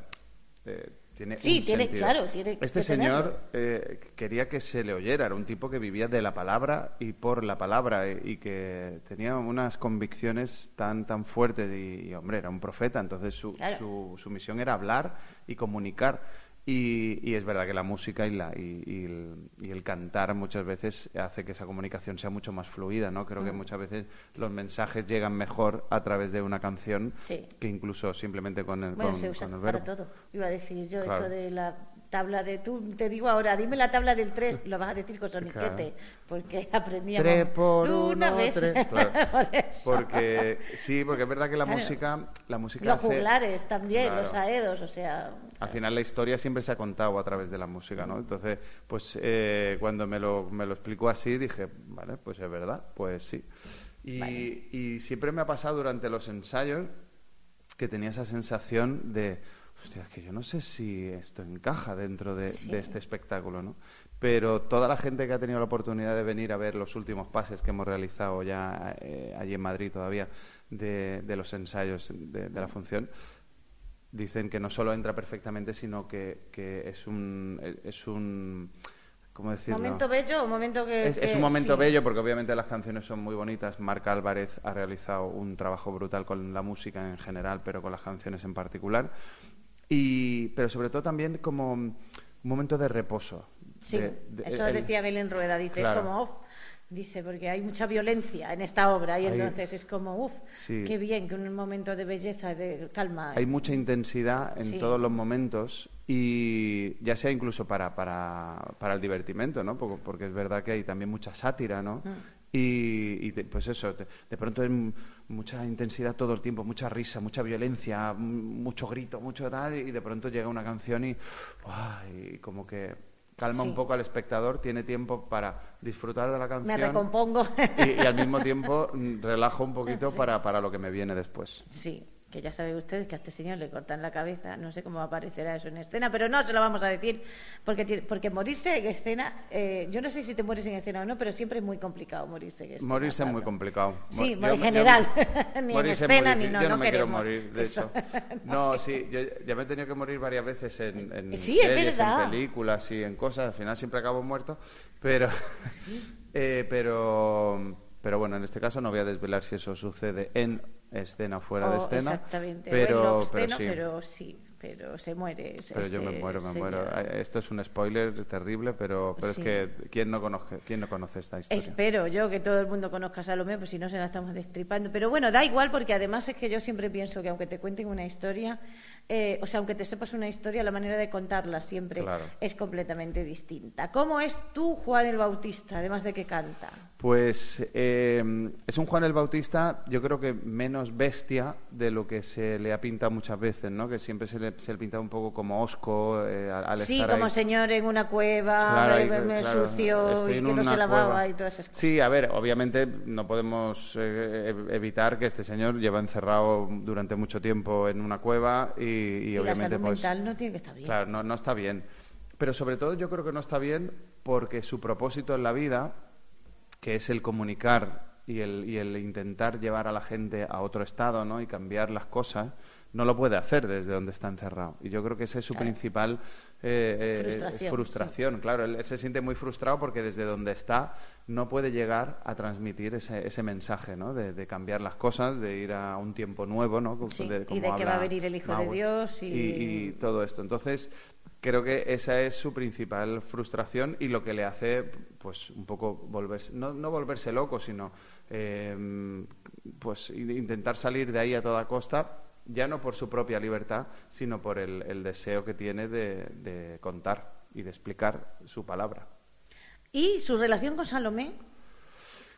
eh, tiene
sí, tiene, claro, tiene
Este señor eh, quería que se le oyera, era un tipo que vivía de la palabra y por la palabra y, que tenía unas convicciones tan tan fuertes y, hombre, era un profeta, entonces su, su, su misión era hablar y comunicar. Y, es verdad que la música y, la, y, el, cantar muchas veces hace que esa comunicación sea mucho más fluida, ¿no? Creo que muchas veces los mensajes llegan mejor a través de una canción que incluso simplemente con el,
bueno, se usa para todo. Iba a decir yo esto de la tabla de tú te digo ahora dime la tabla del 3 lo vas a decir con soniquete porque aprendíamos
tres por una vez. porque sí porque es verdad que la música la música
los juglares también los aedos o sea
al final la historia siempre se ha contado a través de la música no entonces pues eh, cuando me lo me lo explicó así dije vale pues es verdad pues sí y, y siempre me ha pasado durante los ensayos que tenía esa sensación de hostia, es que yo no sé si esto encaja dentro de, este espectáculo, ¿no? Pero toda la gente que ha tenido la oportunidad de venir a ver los últimos pases que hemos realizado ya eh, allí en Madrid todavía de, los ensayos de, la función, dicen que no solo entra perfectamente, sino que, es un... Es un ¿Cómo decirlo?
¿Momento bello o momento que...?
Es, un momento bello porque obviamente las canciones son muy bonitas. Marc Álvarez ha realizado un trabajo brutal con la música en general, pero con las canciones en particular. Y, pero sobre todo también como un momento de reposo.
Sí, eso decía Belén Rueda, dice, es como, uff, dice, porque hay mucha violencia en esta obra y entonces es como, uff, qué bien, que un momento de belleza, de calma.
Hay mucha intensidad en todos los momentos y ya sea incluso para, para, para el divertimento, ¿no? Porque, es verdad que hay también mucha sátira, ¿no? Mm. Y, pues eso, de, pronto es mucha intensidad todo el tiempo, mucha risa, mucha violencia, mucho grito, mucho tal, y de pronto llega una canción y, y como que calma un poco al espectador, tiene tiempo para disfrutar de la canción.
Me recompongo.
Y, y al mismo tiempo mm, relajo un poquito para, para lo que me viene después.
Sí que ya saben ustedes que a este señor le cortan la cabeza, no sé cómo aparecerá eso en escena, pero no se lo vamos a decir, porque, porque morirse en escena, eh, yo no sé si te mueres en escena o no, pero siempre es muy complicado morirse en escena.
Morirse
es
muy complicado.
Sí, en general, ni en escena ni no.
Yo
no,
me quiero morir, de eso. No, sí, yo ya me he tenido que morir varias veces en, en
series,
en películas y en cosas, al final siempre acabo muerto, pero... eh, pero pero bueno, en este caso no voy a desvelar si eso sucede en escena o fuera de escena.
Exactamente,
pero,
pero sí pero se muere.
Pero yo me este muero, me muero. Esto es un spoiler terrible, pero, pero es que ¿quién no, conoce, ¿quién no conoce esta historia?
Espero yo que todo el mundo conozca a Salomé, pues si no se la estamos destripando. Pero bueno, da igual porque además es que yo siempre pienso que aunque te cuenten una historia, eh, o sea, aunque te sepas una historia, la manera de contarla siempre es completamente distinta. ¿Cómo es tú, Juan el Bautista, además de que canta?
Pues eh, es un Juan el Bautista, yo creo que menos bestia de lo que se le ha pintado muchas veces, ¿no? Que siempre se le se le pintaba un poco como osco eh, al,
sí, como señor en una cueva, me, sucio, y que no se lavaba y todas esas cosas.
Sí, a ver, obviamente no podemos eh, evitar que este señor lleva encerrado durante mucho tiempo en una cueva y, y, obviamente
la
salud
pues, mental no tiene que estar bien.
Claro, no, no está bien. Pero sobre todo yo creo que no está bien porque su propósito en la vida, que es el comunicar y el, y el intentar llevar a la gente a otro estado ¿no? y cambiar las cosas, no lo puede hacer desde donde está encerrado. Y yo creo que esa es su principal eh, eh, frustración. Claro, él, se siente muy frustrado porque desde donde está no puede llegar a transmitir ese, ese mensaje, ¿no? De, cambiar las cosas, de ir a un tiempo nuevo, ¿no?
y de que va a venir el Hijo de Dios
y... todo esto. Entonces, creo que esa es su principal frustración y lo que le hace, pues, un poco volverse, no, no volverse loco, sino, eh, pues, intentar salir de ahí a toda costa ya no por su propia libertad, sino por el, deseo que tiene de, contar y de explicar su palabra.
¿Y su relación con Salomé?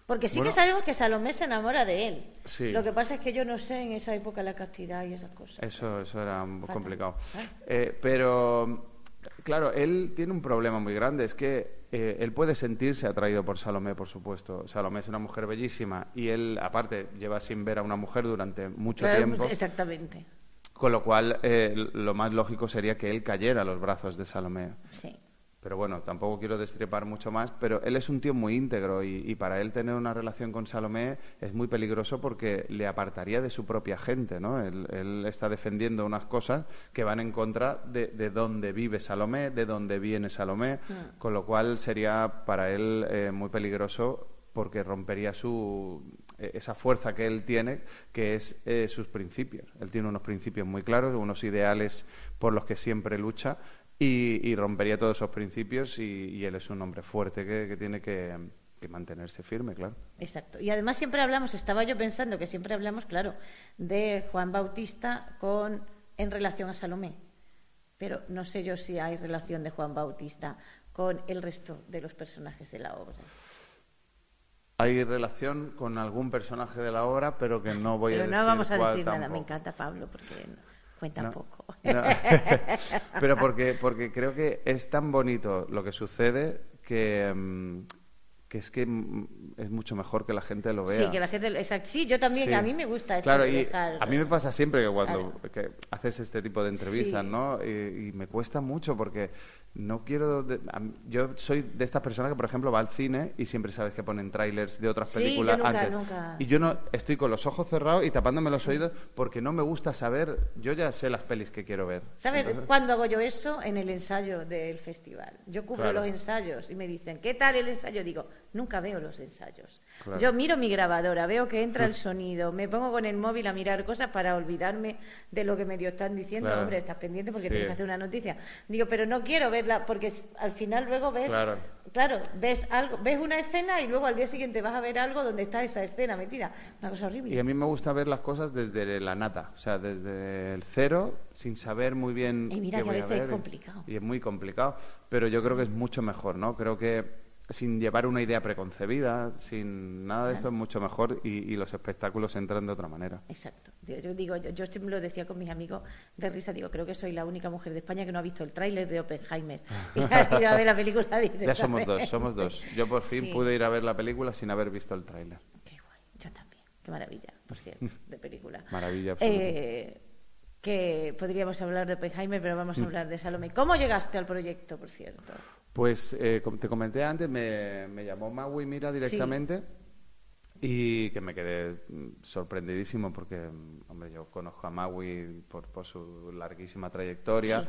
Porque sí que sabemos que Salomé se enamora de él. Lo que pasa es que yo no sé en esa época la castidad y esas cosas.
Eso, eso era complicado. Eh, pero Claro, él tiene un problema muy grande, es que eh, él puede sentirse atraído por Salomé, por supuesto. Salomé es una mujer bellísima y él, aparte, lleva sin ver a una mujer durante mucho tiempo.
Exactamente.
Con lo cual, eh, lo más lógico sería que él cayera a los brazos de Salomé.
Sí.
Pero bueno, tampoco quiero destripar mucho más, pero él es un tío muy íntegro y, para él tener una relación con Salomé es muy peligroso porque le apartaría de su propia gente, ¿no? Él, está defendiendo unas cosas que van en contra de, de dónde vive Salomé, de dónde viene Salomé, mm. con lo cual sería para él eh, muy peligroso porque rompería su, e, esa fuerza que él tiene, que es eh, sus principios. Él tiene unos principios muy claros, unos ideales por los que siempre lucha y, rompería todos esos principios y, él es un hombre fuerte que, tiene que, mantenerse firme, claro.
Exacto. Y además siempre hablamos, estaba yo pensando que siempre hablamos, claro, de Juan Bautista con en relación a Salomé. Pero no sé yo si hay relación de Juan Bautista con el resto de los personajes de la obra.
Hay relación con algún personaje de la obra, pero que no voy a decir.
Pero no vamos a decir nada. Me encanta Pablo porque cuenta poco.
Pero porque, porque creo que es tan bonito lo que sucede que, mm, que es que es mucho mejor que la gente lo vea.
Sí, que la gente exacto. Sí, yo también, a mí me gusta
Claro, y a mí me pasa siempre que cuando haces este tipo de entrevistas, ¿no? y, me cuesta mucho porque no quiero... yo soy de estas personas que, por ejemplo, va al cine y siempre sabes que ponen trailers de otras películas
sí, nunca, Nunca.
Y yo no estoy con los ojos cerrados y tapándome los oídos porque no me gusta saber... Yo ya sé las pelis que quiero ver.
¿Sabes cuándo hago yo eso? En el ensayo del festival. Yo cubro los ensayos y me dicen, ¿qué tal el ensayo? Digo, nunca veo los ensayos. Yo miro mi grabadora, veo que entra el sonido, me pongo con el móvil a mirar cosas para olvidarme de lo que medio están diciendo. Hombre, estás pendiente porque tienes que hacer una noticia. Digo, pero no quiero verla porque al final luego ves, claro. ves algo, ves una escena y luego al día siguiente vas a ver algo donde está esa escena metida. Una cosa horrible.
Y a mí me gusta ver las cosas desde la nata, o sea, desde el cero, sin saber muy bien.
Y mira
que
a veces es complicado.
y es muy complicado, pero yo creo que es mucho mejor, ¿no? Creo que sin llevar una idea preconcebida, sin nada de esto es mucho mejor y, los espectáculos entran de otra manera.
Exacto. Yo, digo, yo, siempre lo decía con mis amigos de risa, digo, creo que soy la única mujer de España que no ha visto el tráiler de Oppenheimer y ha ido a ver la película
Ya somos dos, somos dos. Yo por fin pude ir a ver la película sin haber visto el tráiler.
Qué guay, yo también. Qué maravilla, por cierto, de película.
Maravilla eh,
que podríamos hablar de Oppenheimer, pero vamos a mm. hablar de Salome. ¿Cómo llegaste al proyecto, por cierto?
Pues eh, como te comenté antes, me, me llamó Maui Mira directamente y que me quedé mm, sorprendidísimo porque, mm, hombre, yo conozco a Maui por, por su larguísima trayectoria.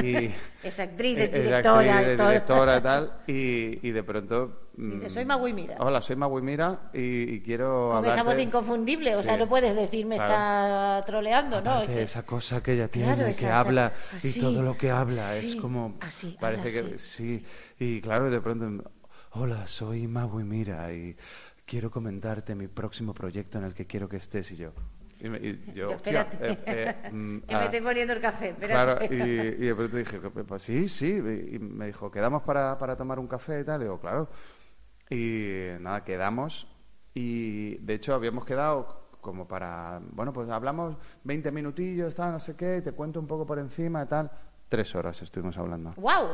Y,
es actriz, es directora.
Es directora y tal. Y, y de pronto...
Dice, soy Maui Mira.
Hola, soy Maui Mira y, quiero
Con esa voz inconfundible, o sea, no puedes decir me está troleando, ¿no?
esa cosa que ella tiene, que habla y todo lo que habla es como...
Así,
parece que... Sí, y claro, de pronto... Hola, soy Maui Mira y quiero comentarte mi próximo proyecto en el que quiero que estés y yo.
Y, yo, espérate, eh, eh, mm, que me ah, estoy poniendo el café,
Claro, y, y, de pronto dije, pues sí, sí, y me dijo, ¿quedamos para, para tomar un café y tal? Y digo, claro. Y nada, quedamos y de hecho habíamos quedado como para, bueno, pues hablamos 20 minutillos, tal, no sé qué, te cuento un poco por encima y tal. Tres horas estuvimos hablando.
¡Wow!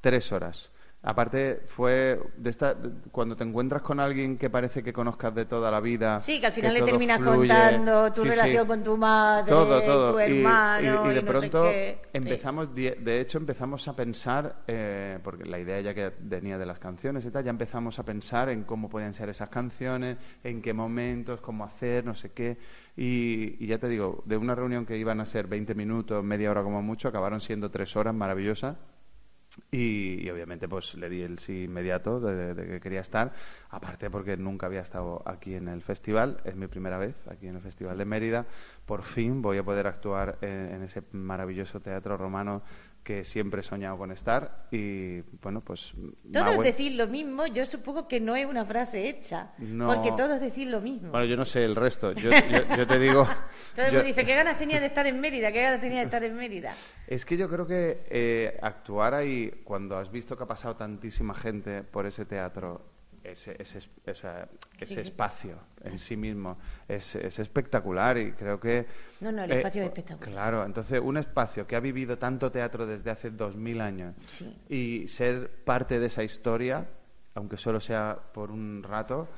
Tres horas. Aparte, fue de esta, cuando te encuentras con alguien que parece que conozcas de toda la vida.
Sí, que al final le terminas contando tu relación con tu madre, tu hermano.
Y, de pronto empezamos, de hecho, empezamos a pensar, eh, porque la idea ya que venía de las canciones y tal, ya empezamos a pensar en cómo pueden ser esas canciones, en qué momentos, cómo hacer, no sé qué. Y, y ya te digo, de una reunión que iban a ser 20 minutos, media hora como mucho, acabaron siendo tres horas maravillosas y, obviamente pues le di el sí inmediato de, que quería estar, aparte porque nunca había estado aquí en el festival, es mi primera vez aquí en el Festival de Mérida, por fin voy a poder actuar en ese maravilloso teatro romano que siempre he soñado con estar y bueno, pues...
Todos decir lo mismo, yo supongo que no es una frase hecha, porque todos decir lo mismo.
Bueno, yo no sé el resto, yo, te digo...
Todo el mundo dice, ¿qué ganas tenía de estar en Mérida? ¿Qué ganas tenía de estar en Mérida?
Es que yo creo que eh, actuar ahí, cuando has visto que ha pasado tantísima gente por ese teatro ese, ese, ese espacio en sí mismo es, es, espectacular y creo que...
No, no, el espacio es eh, espectacular.
Claro, entonces un espacio que ha vivido tanto teatro desde hace dos mil años y ser parte de esa historia, aunque solo sea por un rato,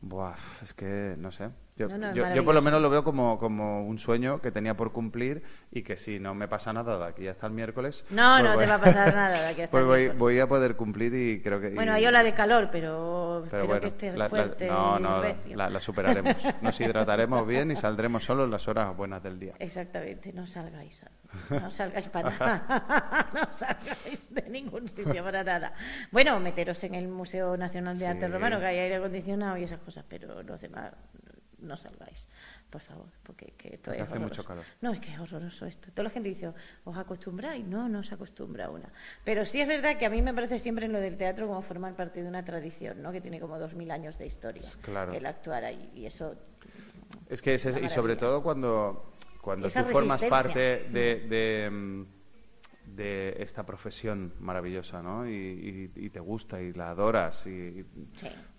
buah, es que no sé. Yo, por lo menos lo veo como, como un sueño que tenía por cumplir y que si no me pasa nada de aquí hasta el miércoles...
No, pues no te va a pasar nada de aquí hasta
pues
el
miércoles. voy, a poder cumplir y creo que...
Bueno, hay ola de calor, pero, pero bueno, que esté fuerte
No, no, la, superaremos. Nos hidrataremos bien y saldremos solo en las horas buenas del día.
Exactamente, no salgáis, no salgáis para nada, no salgáis de ningún sitio para nada. Bueno, meteros en el Museo Nacional de Arte Romano, que hay aire acondicionado y esas cosas, pero los demás no salgáis, por favor, porque que esto es
hace mucho calor.
No, es que es horroroso esto. Toda la gente dice, ¿os acostumbráis? No, no se acostumbra una. Pero sí es verdad que a mí me parece siempre en lo del teatro como formar parte de una tradición, ¿no? Que tiene como dos mil años de historia.
Claro.
El actuar ahí, y eso...
Es que, y sobre todo cuando, cuando tú formas parte de, de mm, de esta profesión maravillosa, ¿no? Y, te gusta y la adoras y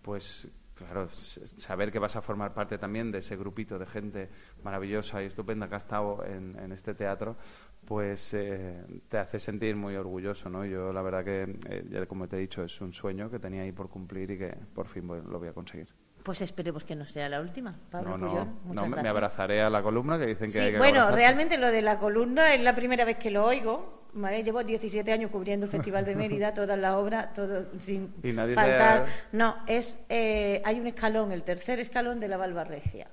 pues Claro, saber que vas a formar parte también de ese grupito de gente maravillosa y estupenda que ha estado en, este teatro, pues eh, te hace sentir muy orgulloso, ¿no? Yo la verdad que, eh, como te he dicho, es un sueño que tenía ahí por cumplir y que por fin lo voy a conseguir.
Pues esperemos que no sea la última. Pablo
no, no, me abrazaré a la columna que dicen que hay que
Bueno, realmente lo de la columna es la primera vez que lo oigo. Llevo 17 años cubriendo el Festival de Mérida, todas las obras, todo sin faltar. No, es eh, hay un escalón, el tercer escalón de la Regia.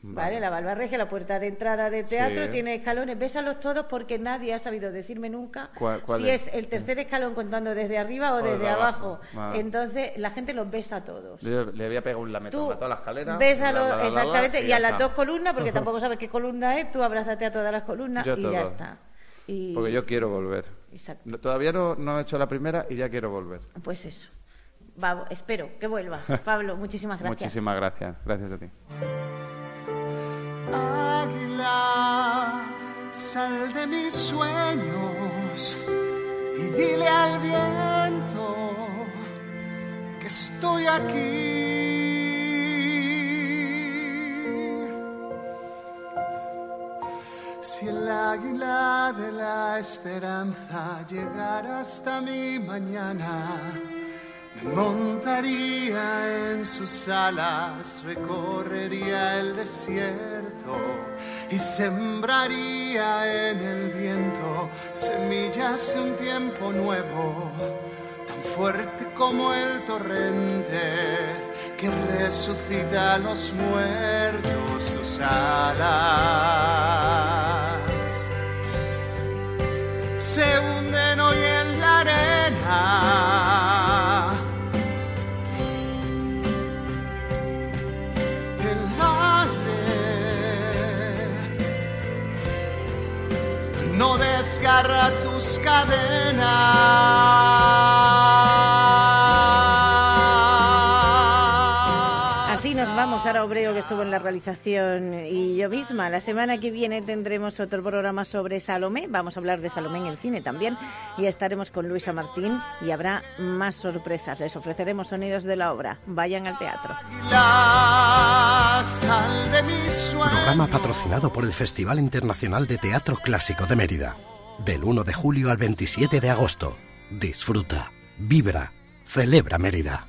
Vale. La Regia, la puerta de entrada del teatro, tiene escalones. Bésalos todos porque nadie ha sabido decirme nunca si es? el tercer escalón contando desde arriba o desde abajo. Entonces la gente los besa todos.
Le, le había pegado un lametón a toda la escalera.
Bésalo, exactamente, y, a las dos columnas, porque tampoco sabes qué columna es, tú abrázate a todas las columnas y ya está.
Porque yo quiero volver. Exacto. Todavía no, no he hecho la primera y ya quiero volver.
Pues eso. espero que vuelvas. Pablo, muchísimas gracias.
Muchísimas gracias. Gracias a ti.
Águila, sal de mis sueños y dile al viento que estoy aquí. Si el águila de la esperanza llegara hasta mi mañana, montaría en sus alas, recorrería el desierto y sembraría en el viento semillas de un tiempo nuevo, tan fuerte como el torrente que resucita a los muertos sus alas. Desgarra tus cadenas.
Sara Obreo, que estuvo en la realización, y yo misma. La semana que viene tendremos otro programa sobre Salomé. Vamos a hablar de Salomé en el cine también. Y estaremos con Luisa Martín y habrá más sorpresas. Les ofreceremos sonidos de la obra. Vayan al teatro.
Programa patrocinado por el Festival Internacional de Teatro Clásico de Mérida. Del 1 de julio al 27 de agosto. Disfruta, vibra, celebra Mérida.